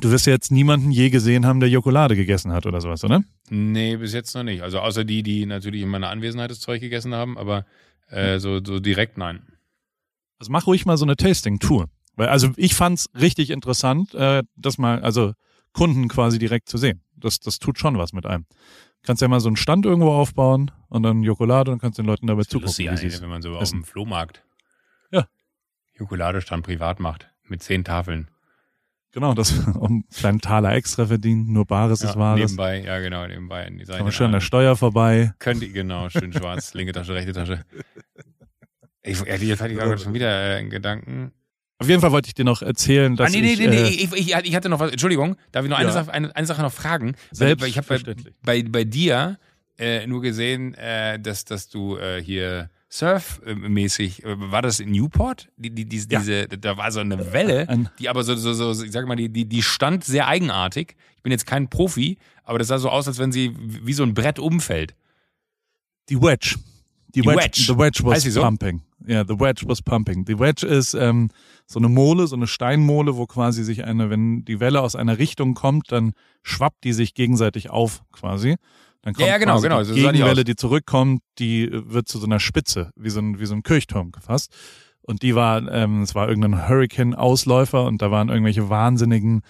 du wirst ja jetzt niemanden je gesehen haben, der Jokolade gegessen hat oder sowas, oder? Nee, bis jetzt noch nicht. Also außer die, die natürlich in meiner Anwesenheit das Zeug gegessen haben, aber äh, so, so direkt nein. Also mach ruhig mal so eine Tasting-Tour. Weil, also ich fand's richtig interessant, äh, das mal, also Kunden quasi direkt zu sehen. Das, das tut schon was mit einem. Kannst ja mal so einen Stand irgendwo aufbauen und dann Jokolade und kannst den Leuten dabei zugucken. Lustig wie eigentlich, sie's- wenn man so auf essen. dem Flohmarkt Ja. Schokoladestand privat macht. Mit zehn Tafeln. Genau, das um einen kleinen Taler extra verdienen, nur Bares ist Wahres. nebenbei, ja genau, nebenbei. Die man schön an der Steuer vorbei. Könnt ihr, genau, schön schwarz, linke Tasche, rechte Tasche. Ich, ja, jetzt hatte ich gerade schon wieder äh, einen Gedanken. Auf jeden Fall wollte ich dir noch erzählen, dass ah, nee, nee, ich, nee, nee, äh, ich, ich, ich hatte noch was, Entschuldigung, darf ich noch eine, Ja. Sache, eine, eine Sache noch fragen? Weil Ich habe bei, Selbstverständlich. bei, bei dir äh, nur gesehen, äh, dass, dass du äh, hier surfmäßig, äh, war das in Newport? Die, die, die, Ja. diese, da war so eine Welle, die aber so, so, so, ich sag mal, die, die, die stand sehr eigenartig. Ich bin jetzt kein Profi, aber das sah so aus, als wenn sie wie so ein Brett umfällt. Die Wedge. Die, Die Wedge. Wedge. The Wedge was so? pumping. Ja, the Wedge was pumping. Die Wedge ist ähm, so eine Mole, so eine Steinmole, wo quasi sich eine, wenn die Welle aus einer Richtung kommt, dann schwappt die sich gegenseitig auf quasi. Dann kommt Ja, ja, genau, genau, die Gegenwelle, die zurückkommt, die wird zu so einer Spitze, wie so ein, wie so ein Kirchturm gefasst. Und die war, ähm, es war irgendein Hurricane-Ausläufer und da waren irgendwelche wahnsinnigen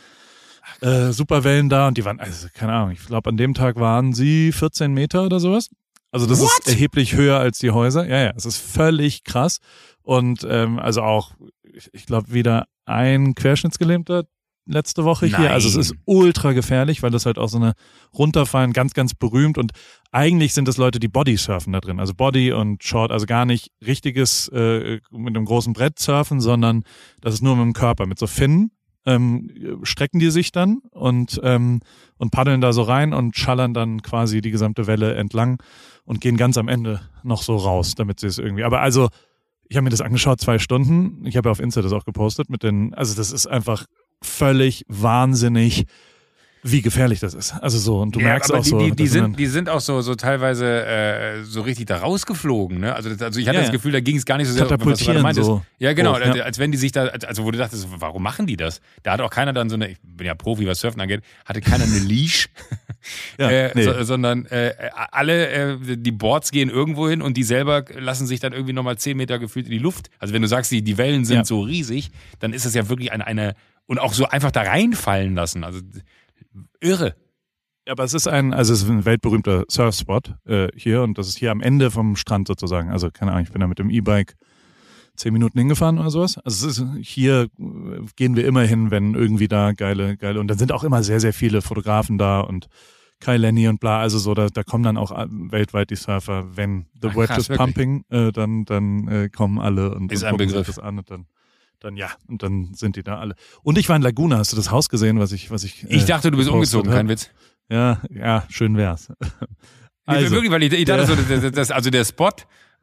äh, Superwellen da und die waren, also keine Ahnung, ich glaube an dem Tag waren sie 14 Meter oder sowas. Also das What? ist erheblich höher als die Häuser. Ja, ja, es ist völlig krass. Und ähm, also auch, ich, ich glaube, wieder ein Querschnittsgelähmter letzte Woche hier. Also es Nein. ist ultra gefährlich, weil das halt auch so eine runterfallen, ganz, ganz berühmt. Und eigentlich sind es Leute, die Body surfen da drin. Also Body und Short, also gar nicht richtiges äh, mit einem großen Brett surfen, sondern das ist nur mit dem Körper, mit so Finnen. Ähm, strecken die sich dann und, ähm, und paddeln da so rein und schallern dann quasi die gesamte Welle entlang und gehen ganz am Ende noch so raus, damit sie es irgendwie. Aber also, ich habe mir das angeschaut, zwei Stunden. Ich habe ja auf Insta das auch gepostet mit den, also das ist einfach völlig wahnsinnig. Wie gefährlich das ist. Also so, und du Ja, merkst auch die, so. Die, die, sind, die sind auch so, so teilweise äh, so richtig da rausgeflogen. Ne? Also, das, also ich hatte Ja, das. Gefühl, da ging es gar nicht so sehr was du meintest. so Ja, genau. hoch, ja. Als wenn die sich da, als- also wo du dachtest, warum machen die das? Da hat auch keiner dann so eine, ich bin ja Profi, was Surfen angeht, hatte keiner eine Leash. Äh, nee. so, sondern äh, alle, äh, die Boards gehen irgendwo hin und die selber lassen sich dann irgendwie nochmal zehn Meter gefühlt in die Luft. Also wenn du sagst, die, die Wellen sind so riesig, dann ist es ja wirklich eine, eine, und auch so einfach da reinfallen lassen. Also irre. Ja, aber es ist ein, also es ist ein weltberühmter Surfspot äh, hier und das ist hier am Ende vom Strand sozusagen. Also keine Ahnung, ich bin da mit dem E-Bike zehn Minuten hingefahren oder sowas. Also es ist hier äh, gehen wir immer hin, wenn irgendwie da geile, geile und dann sind auch immer sehr, sehr viele Fotografen da und Kai Lenny und bla, also so, da, da kommen dann auch äh, weltweit die Surfer, wenn The Ach, krass, is pumping, äh, dann, dann äh, kommen alle und, Ist und gucken sich Begriff. das an und dann, dann ja, und dann sind die da alle. Und ich war in Laguna, hast du das Haus gesehen, was ich, was ich. Ich äh, dachte, du bist umgezogen, hab? kein Witz. Ja, ja, schön wär's. Also, wirklich, weil ich, ich dachte so, das, das, also der Spot,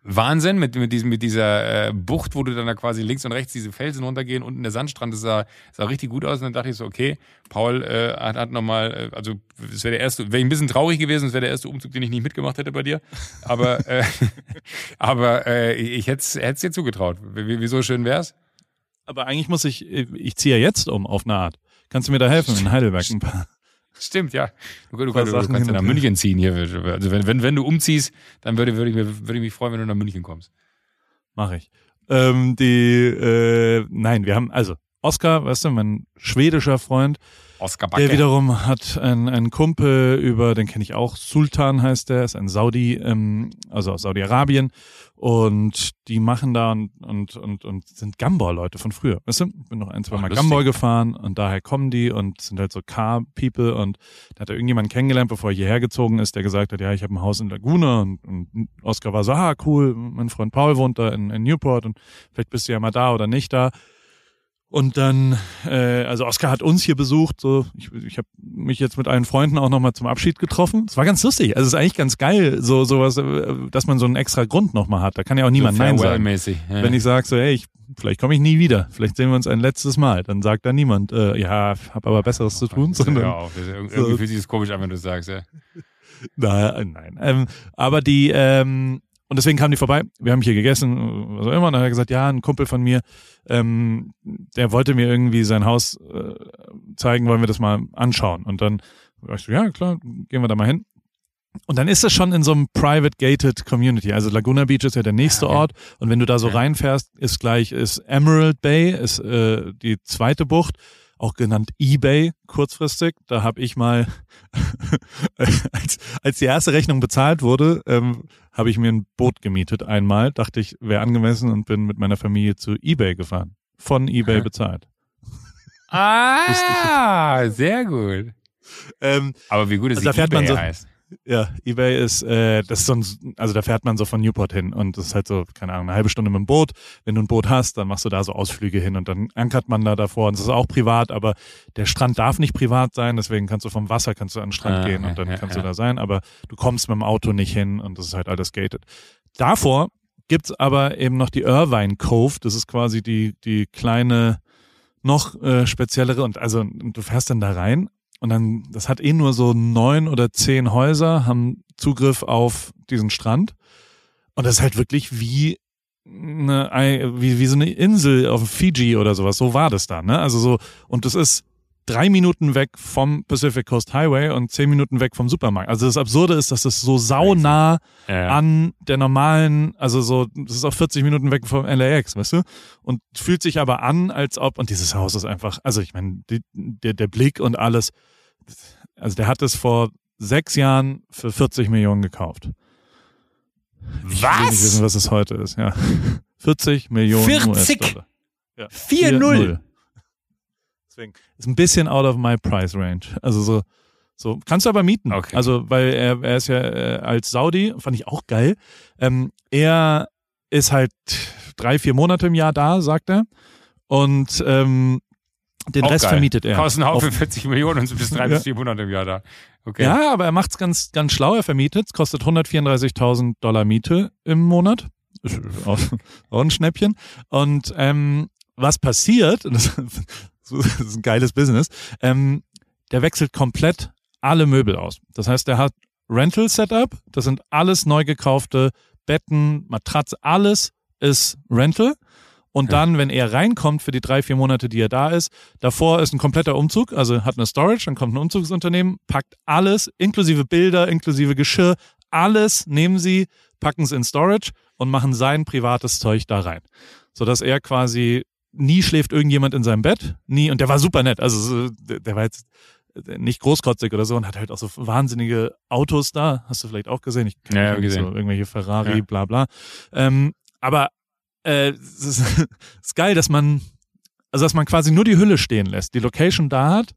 Wahnsinn, mit, mit, diesem, mit dieser äh, Bucht, wo du dann da quasi links und rechts diese Felsen runtergehen, unten der Sandstrand, das sah, sah richtig gut aus. Und dann dachte ich so, okay, Paul äh, hat, hat nochmal, äh, also das wäre der erste, wäre ich ein bisschen traurig gewesen, das wäre der erste Umzug, den ich nicht mitgemacht hätte bei dir. Aber, äh, aber äh, ich hätte es dir zugetraut. Wie, wieso schön wär's? Aber eigentlich muss ich, ich ziehe ja jetzt um auf eine Art. Kannst du mir da helfen in Heidelberg? Ein paar? Stimmt, ja. Du, du, du, du kannst ja nach. München ziehen hier. Also wenn, wenn, wenn du umziehst, dann würde, würde, ich, würde ich mich freuen, wenn du nach München kommst. Mache ich. Ähm, die, äh, nein, wir haben, also Oskar, weißt du, mein schwedischer Freund, Oscar der Backe. wiederum hat einen, einen Kumpel über, den kenne ich auch, Sultan heißt der, ist ein Saudi, ähm, also aus Saudi-Arabien und die machen da und, und, und, und sind Gambor-Leute von früher, weißt du, bin noch ein, zwei Ach, Mal lustig. Gambor gefahren und daher kommen die und sind halt so Car-People und da hat er irgendjemanden kennengelernt, bevor er hierher gezogen ist, der gesagt hat, ja, ich habe ein Haus in Laguna und, und Oskar war so, ah, cool, mein Freund Paul wohnt da in, in Newport und vielleicht bist du ja mal da oder nicht da. Und dann, äh, also Oskar hat uns hier besucht, so ich, ich habe mich jetzt mit allen Freunden auch nochmal zum Abschied getroffen. Es war ganz lustig. Also es ist eigentlich ganz geil, so sowas, äh, dass man so einen extra Grund nochmal hat. Da kann ja auch niemand Nein sagen. Ja. Wenn ich sage so, hey, ich, vielleicht komme ich nie wieder, vielleicht sehen wir uns ein letztes Mal, dann sagt da niemand, äh, ja, hab aber Besseres zu tun, Ja, sondern auf. Das ist- Irgendwie so- fühlt sich das komisch an, wenn du sagst. Ja. Nein, nein. Ähm, aber die, ähm, und deswegen kamen die vorbei. Wir haben hier gegessen, was auch immer. Und dann hat er gesagt, ja, ein Kumpel von mir, ähm, der wollte mir irgendwie sein Haus äh, zeigen, wollen wir das mal anschauen. Und dann war ich so, ja, klar, gehen wir da mal hin. Und dann ist das schon in so einem private gated Community. Also Laguna Beach ist ja der nächste Ja, okay. Ort. Und wenn du da so reinfährst, ist gleich, ist Emerald Bay, ist äh, die zweite Bucht, auch genannt eBay kurzfristig. Da habe ich mal, als, als die erste Rechnung bezahlt wurde, ähm, habe ich mir ein Boot gemietet einmal. Dachte ich, wäre angemessen und bin mit meiner Familie zu eBay gefahren. Von eBay bezahlt. Ah, sehr gut. Ähm, Aber wie gut es Also da fährt man so- heißt. Ja, eBay ist, äh, das ist so ein, also da fährt man so von Newport hin und das ist halt so, keine Ahnung, eine halbe Stunde mit dem Boot. Wenn du ein Boot hast, dann machst du da so Ausflüge hin und dann ankert man da davor und das ist auch privat, aber der Strand darf nicht privat sein, deswegen kannst du vom Wasser, kannst du an den Strand Ah, gehen und dann ja, kannst ja. du da sein, aber du kommst mit dem Auto nicht hin und das ist halt alles gated. Davor gibt's aber eben noch die Irvine Cove, das ist quasi die, die kleine, noch äh, speziellere und also du fährst dann da rein und dann, das hat eh nur so neun oder zehn Häuser, haben Zugriff auf diesen Strand. Und das ist halt wirklich wie eine, ei- wie, wie so eine Insel auf Fiji oder sowas. So war das da, ne? Also so, und das ist drei Minuten weg vom Pacific Coast Highway und zehn Minuten weg vom Supermarkt. Also das Absurde ist, dass das so saunah Ja. an der normalen, also so, das ist auch 40 Minuten weg vom LAX, weißt du? Und fühlt sich aber an, als ob, und dieses Haus ist einfach, also ich meine, der, der Blick und alles, also der hat es vor sechs Jahren für 40 Millionen gekauft. Ich will nicht wissen, Was? was es heute ist, ja. 40 Millionen 40? US-Dollar. Ja. 4-0. Deswegen ist ein bisschen out of my price range. Also so, so kannst du aber mieten. Okay. Also weil er, er ist ja äh, als Saudi, fand ich auch geil. Ähm, er ist halt drei, vier Monate im Jahr da, sagt er. Und ähm, den Auch Rest geil. vermietet er. Kostet einen Haufen Auf- 40 Millionen und bis 3 Ja. bis 400 im Jahr da. Okay. Ja, aber er macht's ganz, ganz schlau. Er vermietet. Es kostet 134.000 Dollar Miete im Monat. Ist Auch, auch ein Schnäppchen. Und ähm, was passiert, das, das ist ein geiles Business, ähm, der wechselt komplett alle Möbel aus. Das heißt, der hat Rental Setup, das sind alles neu gekaufte Betten, Matratze, alles ist Rental. Und dann, wenn er reinkommt für die drei, vier Monate, die er da ist, davor ist ein kompletter Umzug, also hat eine Storage, dann kommt ein Umzugsunternehmen, packt alles, inklusive Bilder, inklusive Geschirr, alles nehmen sie, packen es in Storage und machen sein privates Zeug da rein. Sodass er quasi nie schläft irgendjemand in seinem Bett, nie, und der war super nett, also der war jetzt nicht großkotzig oder so und hat halt auch so wahnsinnige Autos da, hast du vielleicht auch gesehen, ich ja, ja, gesehen. so irgendwelche Ferrari, ja. bla bla. Ähm, aber äh, es ist, ist geil, dass man, also dass man quasi nur die Hülle stehen lässt, die Location da hat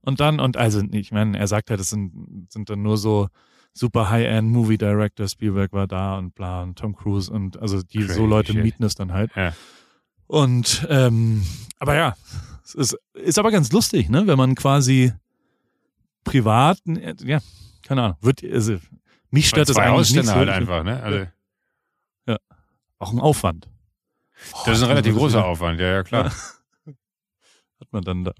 und dann, und also ich meine, er sagt halt, es sind, sind dann nur so super High-End Movie Director, Spielberg war da und bla und Tom Cruise und also die Crazy so Leute shit. mieten es dann halt. Ja. Und ähm, aber ja, es ist, ist aber ganz lustig, ne, wenn man quasi privat, ja, keine Ahnung, wird, also, mich stört das eigentlich nicht so. halt einfach, ne? Also, ja. Auch ein Aufwand. Das ist ein relativ großer Aufwand, ja, ja, klar. Hat man dann da.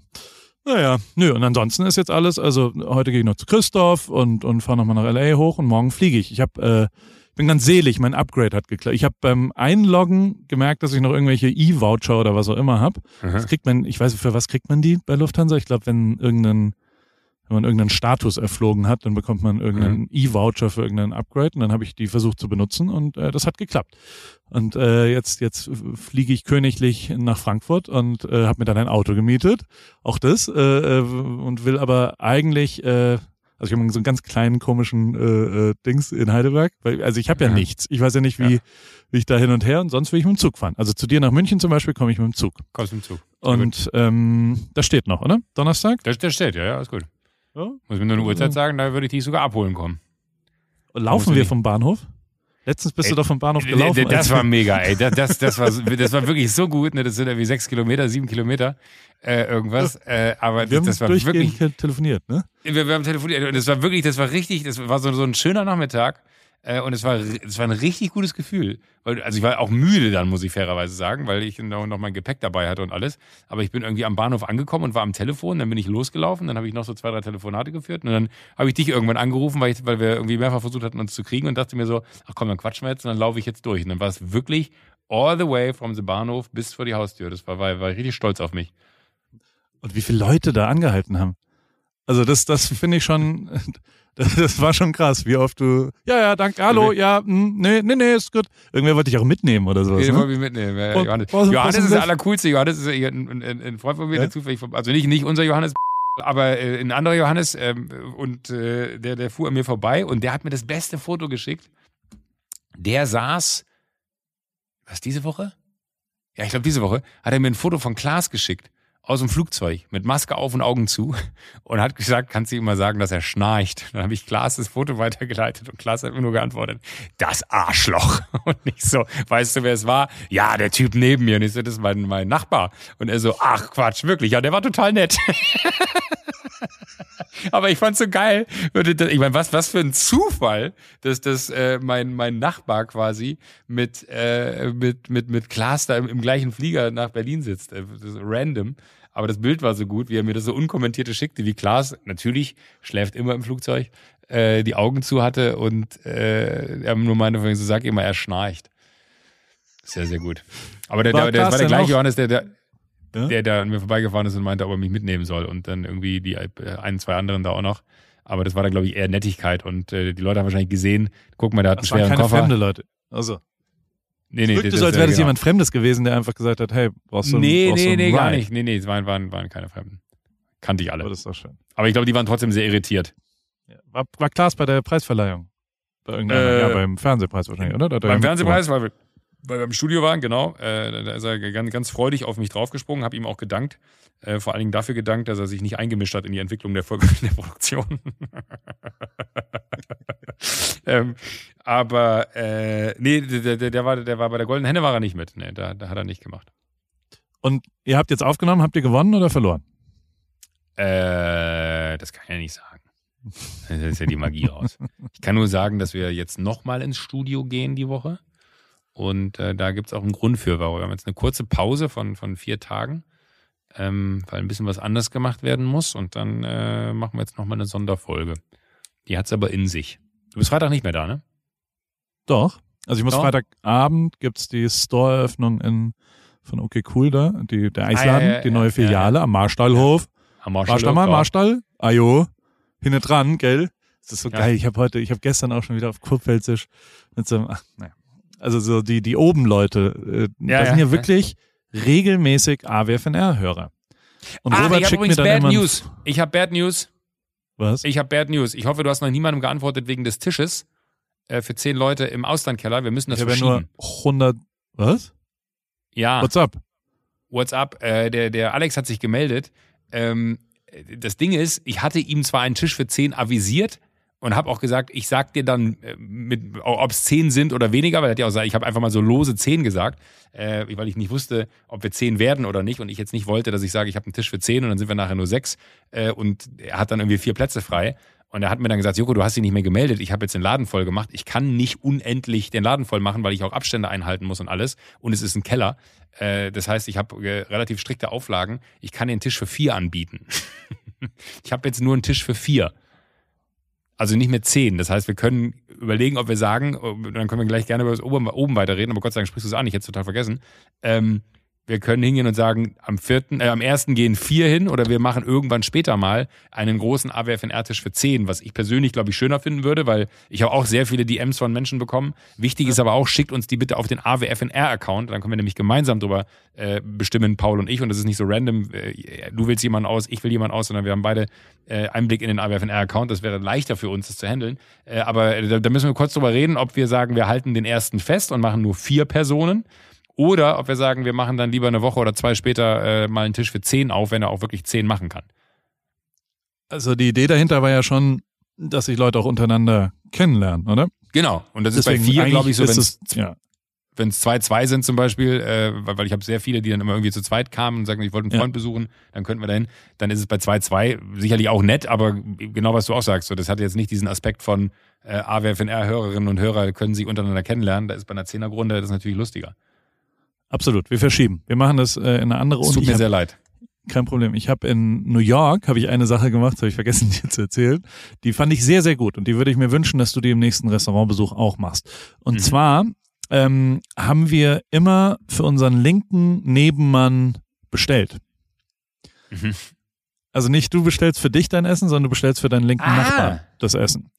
Naja, nö, und ansonsten ist jetzt alles, also heute gehe ich noch zu Christoph und, und fahre nochmal nach L.A. hoch und morgen fliege ich. Ich hab, äh, bin ganz selig, mein Upgrade hat geklappt. Ich habe beim Einloggen gemerkt, dass ich noch irgendwelche E-Voucher oder was auch immer habe. Das kriegt man, ich weiß, für was kriegt man die bei Lufthansa? Ich glaube, wenn irgendein wenn man irgendeinen Status erflogen hat, dann bekommt man irgendeinen mhm. E-Voucher für irgendeinen Upgrade und dann habe ich die versucht zu benutzen und äh, das hat geklappt. Und äh, jetzt jetzt fliege ich königlich nach Frankfurt und äh, habe mir dann ein Auto gemietet, auch das äh, äh und will aber eigentlich äh, also ich habe so einen ganz kleinen komischen äh, äh, Dings in Heidelberg, weil also ich habe ja, ja, nichts. Ich weiß ja nicht, wie, ja. wie ich da hin und her und sonst will ich mit dem Zug fahren. Also zu dir nach München zum Beispiel komme ich mit dem Zug. Kommst mit dem Zug. Und ähm, das steht noch, oder? Donnerstag? Das, das steht, ja, ja, ist gut. Ja? Muss mir nur eine Uhrzeit sagen, da würde ich dich sogar abholen kommen. Laufen wir vom Bahnhof? Letztens bist ey, du doch vom Bahnhof gelaufen. Das war mega, ey. Das, das, das, war, das war wirklich so gut. Ne? Das sind irgendwie sechs Kilometer, sieben Kilometer, äh, irgendwas. Äh, aber wir das, das war wirklich. telefoniert, ne? Wir, wir haben telefoniert und das war wirklich, das war richtig, das war so, so ein schöner Nachmittag. Äh, und es war, es war ein richtig gutes Gefühl. Weil, also ich war auch müde dann, muss ich fairerweise sagen, weil ich noch, noch mein Gepäck dabei hatte und alles. Aber ich bin irgendwie am Bahnhof angekommen und war am Telefon, dann bin ich losgelaufen, dann habe ich noch so zwei, drei Telefonate geführt und dann habe ich dich irgendwann angerufen, weil, ich, weil wir irgendwie mehrfach versucht hatten, uns zu kriegen und dachte mir so, ach komm, dann quatschen wir jetzt und dann laufe ich jetzt durch. Und dann war es wirklich all the way from the Bahnhof bis vor die Haustür. Das war, war, war richtig stolz auf mich. Und wie viele Leute da angehalten haben. Also das, das finde ich schon, das, das, war schon krass, wie oft du, ja, ja, danke, hallo, ja, mh, hm, nee, nee, nee, ist gut. Irgendwer wollte dich auch mitnehmen oder sowas. Den ne? wollte mich mitnehmen, ja, und, Johannes. Was, Johannes was ist der allercoolste. Johannes ist ein, ein, ein Freund von mir, ja? der zufällig, also nicht, nicht unser Johannes, aber äh, ein anderer Johannes ähm, und äh, der, der fuhr an mir vorbei und der hat mir das beste Foto geschickt. Der saß, was diese Woche? Ja, ich glaube diese Woche, hat er mir ein Foto von Klaas geschickt aus dem Flugzeug mit Maske auf und Augen zu und hat gesagt, kannst du ihm mal sagen, dass er schnarcht. Dann habe ich Klaas das Foto weitergeleitet und Klaas hat mir nur geantwortet, das Arschloch. Und nicht so, weißt du, wer es war? Ja, der Typ neben mir. Und ich so, das ist mein, mein Nachbar. Und er so, ach Quatsch, wirklich. Ja, der war total nett. Aber ich fand's so geil. Ich meine, was, was für ein Zufall, dass das äh, mein, mein Nachbar quasi mit, äh, mit, mit, mit Klaas da im, im gleichen Flieger nach Berlin sitzt. Äh, random. Aber das Bild war so gut, wie er mir das so unkommentierte schickte, wie Klaas natürlich schläft immer im Flugzeug, äh, die Augen zu hatte und äh, er nur meinte, so sag immer, er schnarcht. Sehr, sehr gut. Aber der, war der, der, das war der gleiche Johannes, der, der, ja? der da an mir vorbeigefahren ist und meinte, ob er mich mitnehmen soll. Und dann irgendwie die äh, ein, zwei anderen da auch noch. Aber das war dann, glaube ich, eher Nettigkeit. Und äh, die Leute haben wahrscheinlich gesehen, guck mal, der hat das einen schweren waren keine Koffer. fremde Leute. Also. Nee, nee, das, so, als wäre das genau. jemand Fremdes gewesen, der einfach gesagt hat, hey, brauchst du Nee, brauchst nee, nee, gar nicht. Nee, nee, es waren, waren, waren keine Fremden. Kannte ich alle. Aber das ist doch schön. Aber ich glaube, die waren trotzdem sehr irritiert. Ja. War, war Klaas bei der Preisverleihung? Bei irgendeiner, äh, ja, beim Fernsehpreis wahrscheinlich, oder? Beim Fernsehpreis, wir, weil wir im Studio waren, genau. Äh, da ist er ganz, ganz freudig auf mich draufgesprungen, habe ihm auch gedankt. Äh, vor allen Dingen dafür gedankt, dass er sich nicht eingemischt hat in die Entwicklung der, Folge, der Produktion. ähm, aber äh, nee, der, der, der, war, der war bei der Goldenen Henne war er nicht mit. Nee, da, da hat er nicht gemacht. Und ihr habt jetzt aufgenommen, habt ihr gewonnen oder verloren? Äh, das kann ich ja nicht sagen. Das ist ja die Magie raus. Ich kann nur sagen, dass wir jetzt nochmal ins Studio gehen die Woche. Und äh, da gibt es auch einen Grund für, warum wir haben jetzt eine kurze Pause von, von vier Tagen. ähm, weil ein bisschen was anders gemacht werden muss. Und dann äh, machen wir jetzt nochmal eine Sonderfolge. Die hat's aber in sich. Du bist Freitag nicht mehr da, ne? Doch. Also ich muss Doch. Freitagabend gibt's die Store-Eröffnung in von OK Cool da, die, der Eisladen, Ah, ja, ja, die ja, neue ja, Filiale am Marstallhof. Am Warst du mal, Marstall? Ajo. Hinne dran, gell? Das ist so Ja. geil. Ich habe heute, ich habe gestern auch schon wieder auf Kurpfälzisch mit so einem, ach, naja. Also so die, die oben Leute, äh, Ja, das sind ja, wirklich regelmäßig AWFNR-Hörer. Und Ah, Robert ich habe schickt mir dann Bad immer News. Ich habe Bad News. Was? Ich habe Bad News. Ich hoffe, du hast noch niemandem geantwortet wegen des Tisches äh, für zehn Leute im Auslandkeller. Wir müssen das Ich habe ja nur verschieben. 100, was? ja, What's up? WhatsApp. Äh, der, der Alex hat sich gemeldet. Ähm, das Ding ist, ich hatte ihm zwar einen Tisch für zehn avisiert und habe auch gesagt, ich sag dir dann, äh, mit, ob es zehn sind oder weniger, weil er hat ja auch gesagt, ich habe einfach mal so lose zehn gesagt, äh, weil ich nicht wusste, ob wir zehn werden oder nicht und ich jetzt nicht wollte, dass ich sage, ich habe einen Tisch für zehn und dann sind wir nachher nur sechs äh, und er hat dann irgendwie vier Plätze frei. Und er hat mir dann gesagt, Joko, du hast dich nicht mehr gemeldet, ich habe jetzt den Laden voll gemacht. Ich kann nicht unendlich den Laden voll machen, weil ich auch Abstände einhalten muss und alles. Und es ist ein Keller. Äh, das heißt, ich habe äh, relativ strikte Auflagen. Ich kann den Tisch für vier anbieten. ich habe jetzt nur einen Tisch für vier. Also nicht mehr zehn. Das heißt, wir können überlegen, ob wir sagen, äh, dann können wir gleich gerne über das oben, oben weiterreden, aber Gott sei Dank sprichst du es an, ich hätte es total vergessen. Ähm, wir können hingehen und sagen, am vierten, äh, am ersten gehen vier hin oder wir machen irgendwann später mal einen großen AWFNR-Tisch für zehn, was ich persönlich, glaube ich, schöner finden würde, weil ich habe auch sehr viele DMs von Menschen bekommen. Wichtig ist aber auch, schickt uns die bitte auf den AWFNR-Account, dann können wir nämlich gemeinsam drüber äh, bestimmen, Paul und ich, und das ist nicht so random, äh, du willst jemanden aus, ich will jemanden aus, sondern wir haben beide äh, Einblick in den AWFNR-Account, das wäre leichter für uns, das zu handeln. Äh, aber äh, da, da müssen wir kurz drüber reden, ob wir sagen, wir halten den ersten fest und machen nur vier Personen oder ob wir sagen, wir machen dann lieber eine Woche oder zwei später äh, mal einen Tisch für zehn auf, wenn er auch wirklich zehn machen kann. Also die Idee dahinter war ja schon, dass sich Leute auch untereinander kennenlernen, oder? Genau. Und das ist bei Deswegen vier, glaube ich, so, wenn es, ja. zwei, zwei sind zum Beispiel, äh, weil, weil ich habe sehr viele, die dann immer irgendwie zu zweit kamen und sagen, ich wollte einen Ja. Freund besuchen, dann könnten wir dahin. Dann ist es bei zwei, zwei sicherlich auch nett, aber genau was du auch sagst, so, das hat jetzt nicht diesen Aspekt von äh, AWFNR-Hörerinnen und Hörer können sich untereinander kennenlernen. Da ist bei einer Zehnergrunde das natürlich lustiger. Absolut, wir verschieben. Wir machen das äh, in eine andere Es Uni. tut mir hab- sehr leid. Kein Problem. Ich habe in New York habe ich eine Sache gemacht, habe ich vergessen dir zu erzählen. Die fand ich sehr sehr gut und die würde ich mir wünschen, dass du die im nächsten Restaurantbesuch auch machst. Und Mhm. zwar ähm, haben wir immer für unseren linken Nebenmann bestellt. Mhm. Also nicht du bestellst für dich dein Essen, sondern du bestellst für deinen linken Ah. Nachbarn das Essen.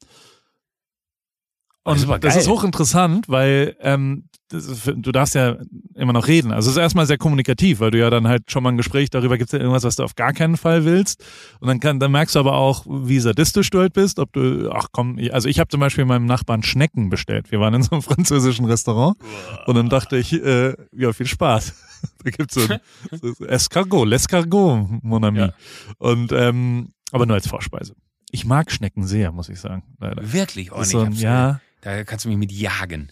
Oh, Und das ist aber das geil. ist hochinteressant, weil ähm, das ist, du darfst ja immer noch reden. Also es ist erstmal sehr kommunikativ, weil du ja dann halt schon mal ein Gespräch darüber gibt es ja irgendwas, was du auf gar keinen Fall willst. Und dann kann, dann merkst du aber auch, wie sadistisch du halt bist, ob du, ach komm, also ich habe zum Beispiel meinem Nachbarn Schnecken bestellt. Wir waren in so einem französischen Restaurant und dann dachte ich, äh, ja, viel Spaß. Da gibt's so ein so Escargot, l'escargot, mon ami. Ja. Und ähm, aber nur als Vorspeise. Ich mag Schnecken sehr, muss ich sagen. Leider. Wirklich? Oh, nee, so ein, ja, Da kannst du mich mit jagen.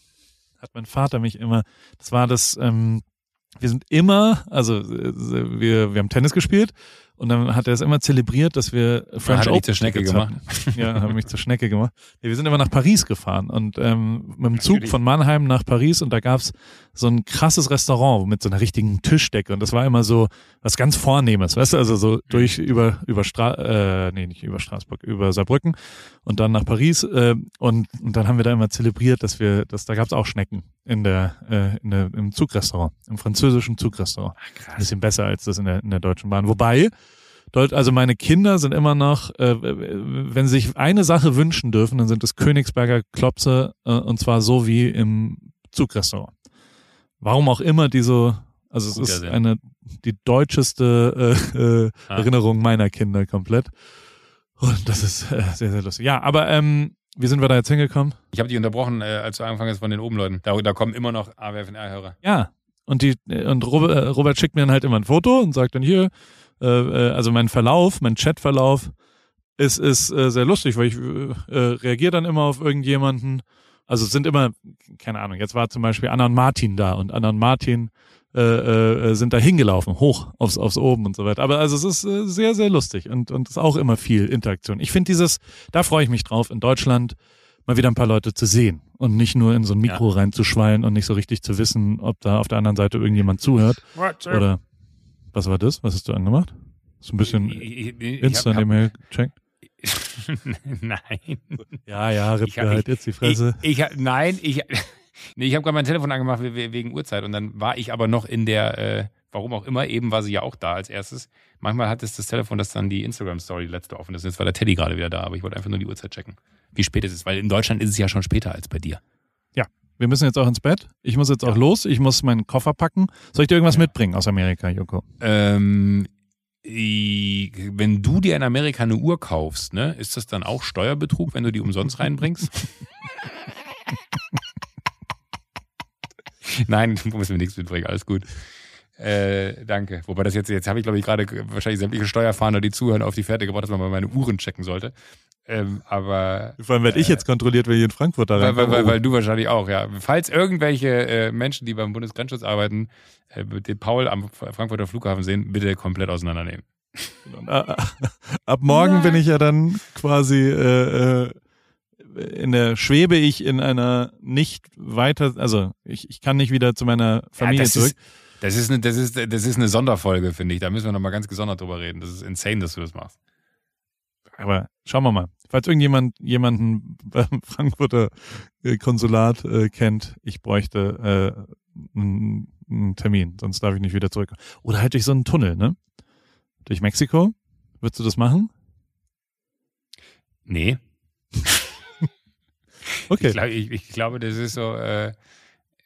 Hat mein Vater mich immer, das war das, ähm, wir sind immer, also äh, wir, wir haben Tennis gespielt und dann hat er es immer zelebriert, dass wir French dich Open zur Schnecke gemacht. hatten. Ja, haben mich zur Schnecke gemacht. Nee, wir sind immer nach Paris gefahren und ähm, mit dem Zug von Mannheim nach Paris und da gab's so ein krasses Restaurant mit so einer richtigen Tischdecke und das war immer so was ganz Vornehmes, weißt du, also so durch über über Stra äh, nee, nicht über Straßburg, über Saarbrücken und dann nach Paris äh, und, und dann haben wir da immer zelebriert, dass wir, dass da gab's auch Schnecken in der, äh, in der im Zugrestaurant, im französischen Zugrestaurant. Ein bisschen besser als das in der, in der Deutschen Bahn. Wobei, also meine Kinder sind immer noch, äh, wenn sie sich eine Sache wünschen dürfen, dann sind es Königsberger Klopse äh, und zwar so wie im Zugrestaurant. Warum auch immer diese, also es Guter ist Sinn. eine die deutscheste äh, äh, Ah. Erinnerung meiner Kinder komplett. Und das ist äh, sehr, sehr lustig. Ja, aber ähm, wie sind wir da jetzt hingekommen? Ich habe dich unterbrochen, äh, als du angefangen hast von den oben-Leuten. Da, da kommen immer noch AWFNR-Hörer. Ja. Und die und Robert, äh, Robert schickt mir dann halt immer ein Foto und sagt dann hier, äh, äh, also mein Verlauf, mein Chatverlauf ist ist äh, sehr lustig, weil ich äh, äh, reagiere dann immer auf irgendjemanden. Also es sind immer, keine Ahnung, jetzt war zum Beispiel Anna und Martin da und Anna und Martin äh, äh, sind da hingelaufen, hoch aufs, aufs oben und so weiter. Aber also es ist äh, sehr, sehr lustig und, und ist auch immer viel Interaktion. Ich finde dieses, da freue ich mich drauf, in Deutschland mal wieder ein paar Leute zu sehen und nicht nur in so ein Mikro reinzuschwallen und nicht so richtig zu wissen, ob da auf der anderen Seite irgendjemand zuhört oder Was war das? Was hast du angemacht? So ein bisschen Ich- ich- ich- Insta ich hab- Mail check. Nein. Ja, ja, Ich hab- Ripke, halt jetzt die Fresse. Ich, ich, nein, ich, nee, ich habe gerade mein Telefon angemacht we- we- wegen Uhrzeit und dann war ich aber noch in der, äh, warum auch immer, eben war sie ja auch da als erstes. Manchmal hat es das Telefon, das dann die Instagram-Story die letzte offen ist. Jetzt war der Teddy gerade wieder da, aber ich wollte einfach nur die Uhrzeit checken, wie spät es ist, weil in Deutschland ist es ja schon später als bei dir. Wir müssen jetzt auch ins Bett. Ich muss jetzt auch los. Ich muss meinen Koffer packen. Soll ich dir irgendwas mitbringen aus Amerika, Joko? Ähm, wenn du dir in Amerika eine Uhr kaufst, ne, ist das dann auch Steuerbetrug, wenn du die umsonst reinbringst? Nein, du musst mir nichts mitbringen, alles gut. Äh, danke. Wobei das jetzt, jetzt habe ich glaube ich gerade wahrscheinlich sämtliche Steuerfahnder, die zuhören, auf die Fährte gebracht, dass man mal meine Uhren checken sollte. Ähm, aber Vor allem werde ich jetzt kontrolliert, weil ich in Frankfurt da weil, rein. weil, weil, weil du wahrscheinlich auch, ja. Falls irgendwelche äh, Menschen, die beim Bundesgrenzschutz arbeiten, äh, den Paul am Frankfurter Flughafen sehen, bitte komplett auseinandernehmen. Ab morgen Nein. bin ich ja dann quasi äh, äh, in der schwebe ich in einer nicht weiter, also ich, ich kann nicht wieder zu meiner Familie das zurück. Ist, das, ist eine, das, ist, das ist eine Sonderfolge, finde ich. Da müssen wir nochmal ganz gesondert drüber reden. Das ist insane, dass du das machst. Aber schauen wir mal. Falls irgendjemand jemanden beim Frankfurter äh, Konsulat äh, kennt, ich bräuchte äh, einen, einen Termin, sonst darf ich nicht wieder zurück. Oder halt durch so einen Tunnel, ne? Durch Mexiko? Würdest du das machen? Nee. Okay. Ich, glaub, ich, ich glaube, das ist so. Äh,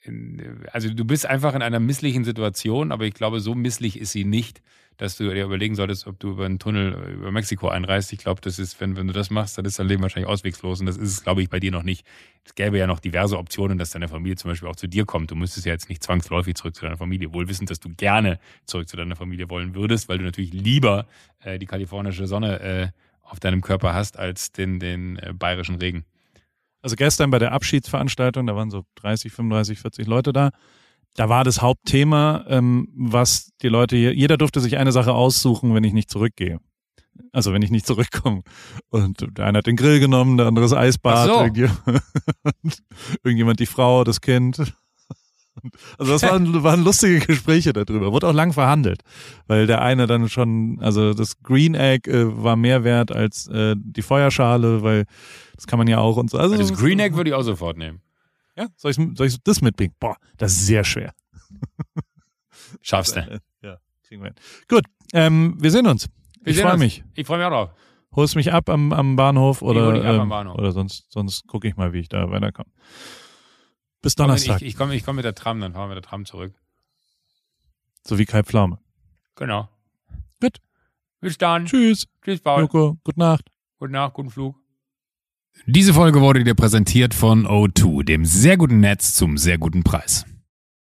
in- also, du bist einfach in einer misslichen Situation, aber ich glaube, so misslich ist sie nicht, dass du dir überlegen solltest, ob du über einen Tunnel äh, über Mexiko einreist. Ich glaube, das ist, wenn, wenn du das machst, dann ist dein Leben wahrscheinlich auswegslos. Und das ist es, glaube ich, bei dir noch nicht. Es gäbe ja noch diverse Optionen, dass deine Familie zum Beispiel auch zu dir kommt. Du müsstest ja jetzt nicht zwangsläufig zurück zu deiner Familie, wohl wissend, dass du gerne zurück zu deiner Familie wollen würdest, weil du natürlich lieber äh, die kalifornische Sonne äh, auf deinem Körper hast als den, den äh, bayerischen Regen. Also gestern bei der Abschiedsveranstaltung, da waren so 30, 35, 40 Leute da. Da war das Hauptthema, ähm, was die Leute hier, jeder durfte sich eine Sache aussuchen, wenn ich nicht zurückgehe. Also wenn ich nicht zurückkomme. Und der eine hat den Grill genommen, der andere das Eisbad, so. irgendjemand, irgendjemand die Frau, das Kind. Also das waren, waren lustige Gespräche darüber. Wurde auch lang verhandelt, weil der eine dann schon, also das Green Egg äh, war mehr wert als äh, die Feuerschale, weil das kann man ja auch und so. Also Das Green Egg würde ich auch sofort nehmen. ja, soll ich, soll ich das mitbringen? Boah, das ist sehr schwer. Schaffst du. Ja, kriegen wir hin. Gut, ähm, wir sehen uns. Wir ich freue mich. Ich freue mich auch drauf. Holst mich ab am, am Bahnhof oder, ab am ähm, Bahnhof. oder sonst, sonst gucke ich mal, wie ich da weiterkomme. Bis Donnerstag, Ich, ich komme ich komm mit der Tram, dann fahren wir mit der Tram zurück. so wie Kai Pflaume. Genau. Gut. Bis dann. Tschüss, Tschüss, Paul. Joko, gute Nacht. Gute Nacht, guten Flug. Diese Folge wurde dir präsentiert von O2, dem sehr guten Netz zum sehr guten Preis.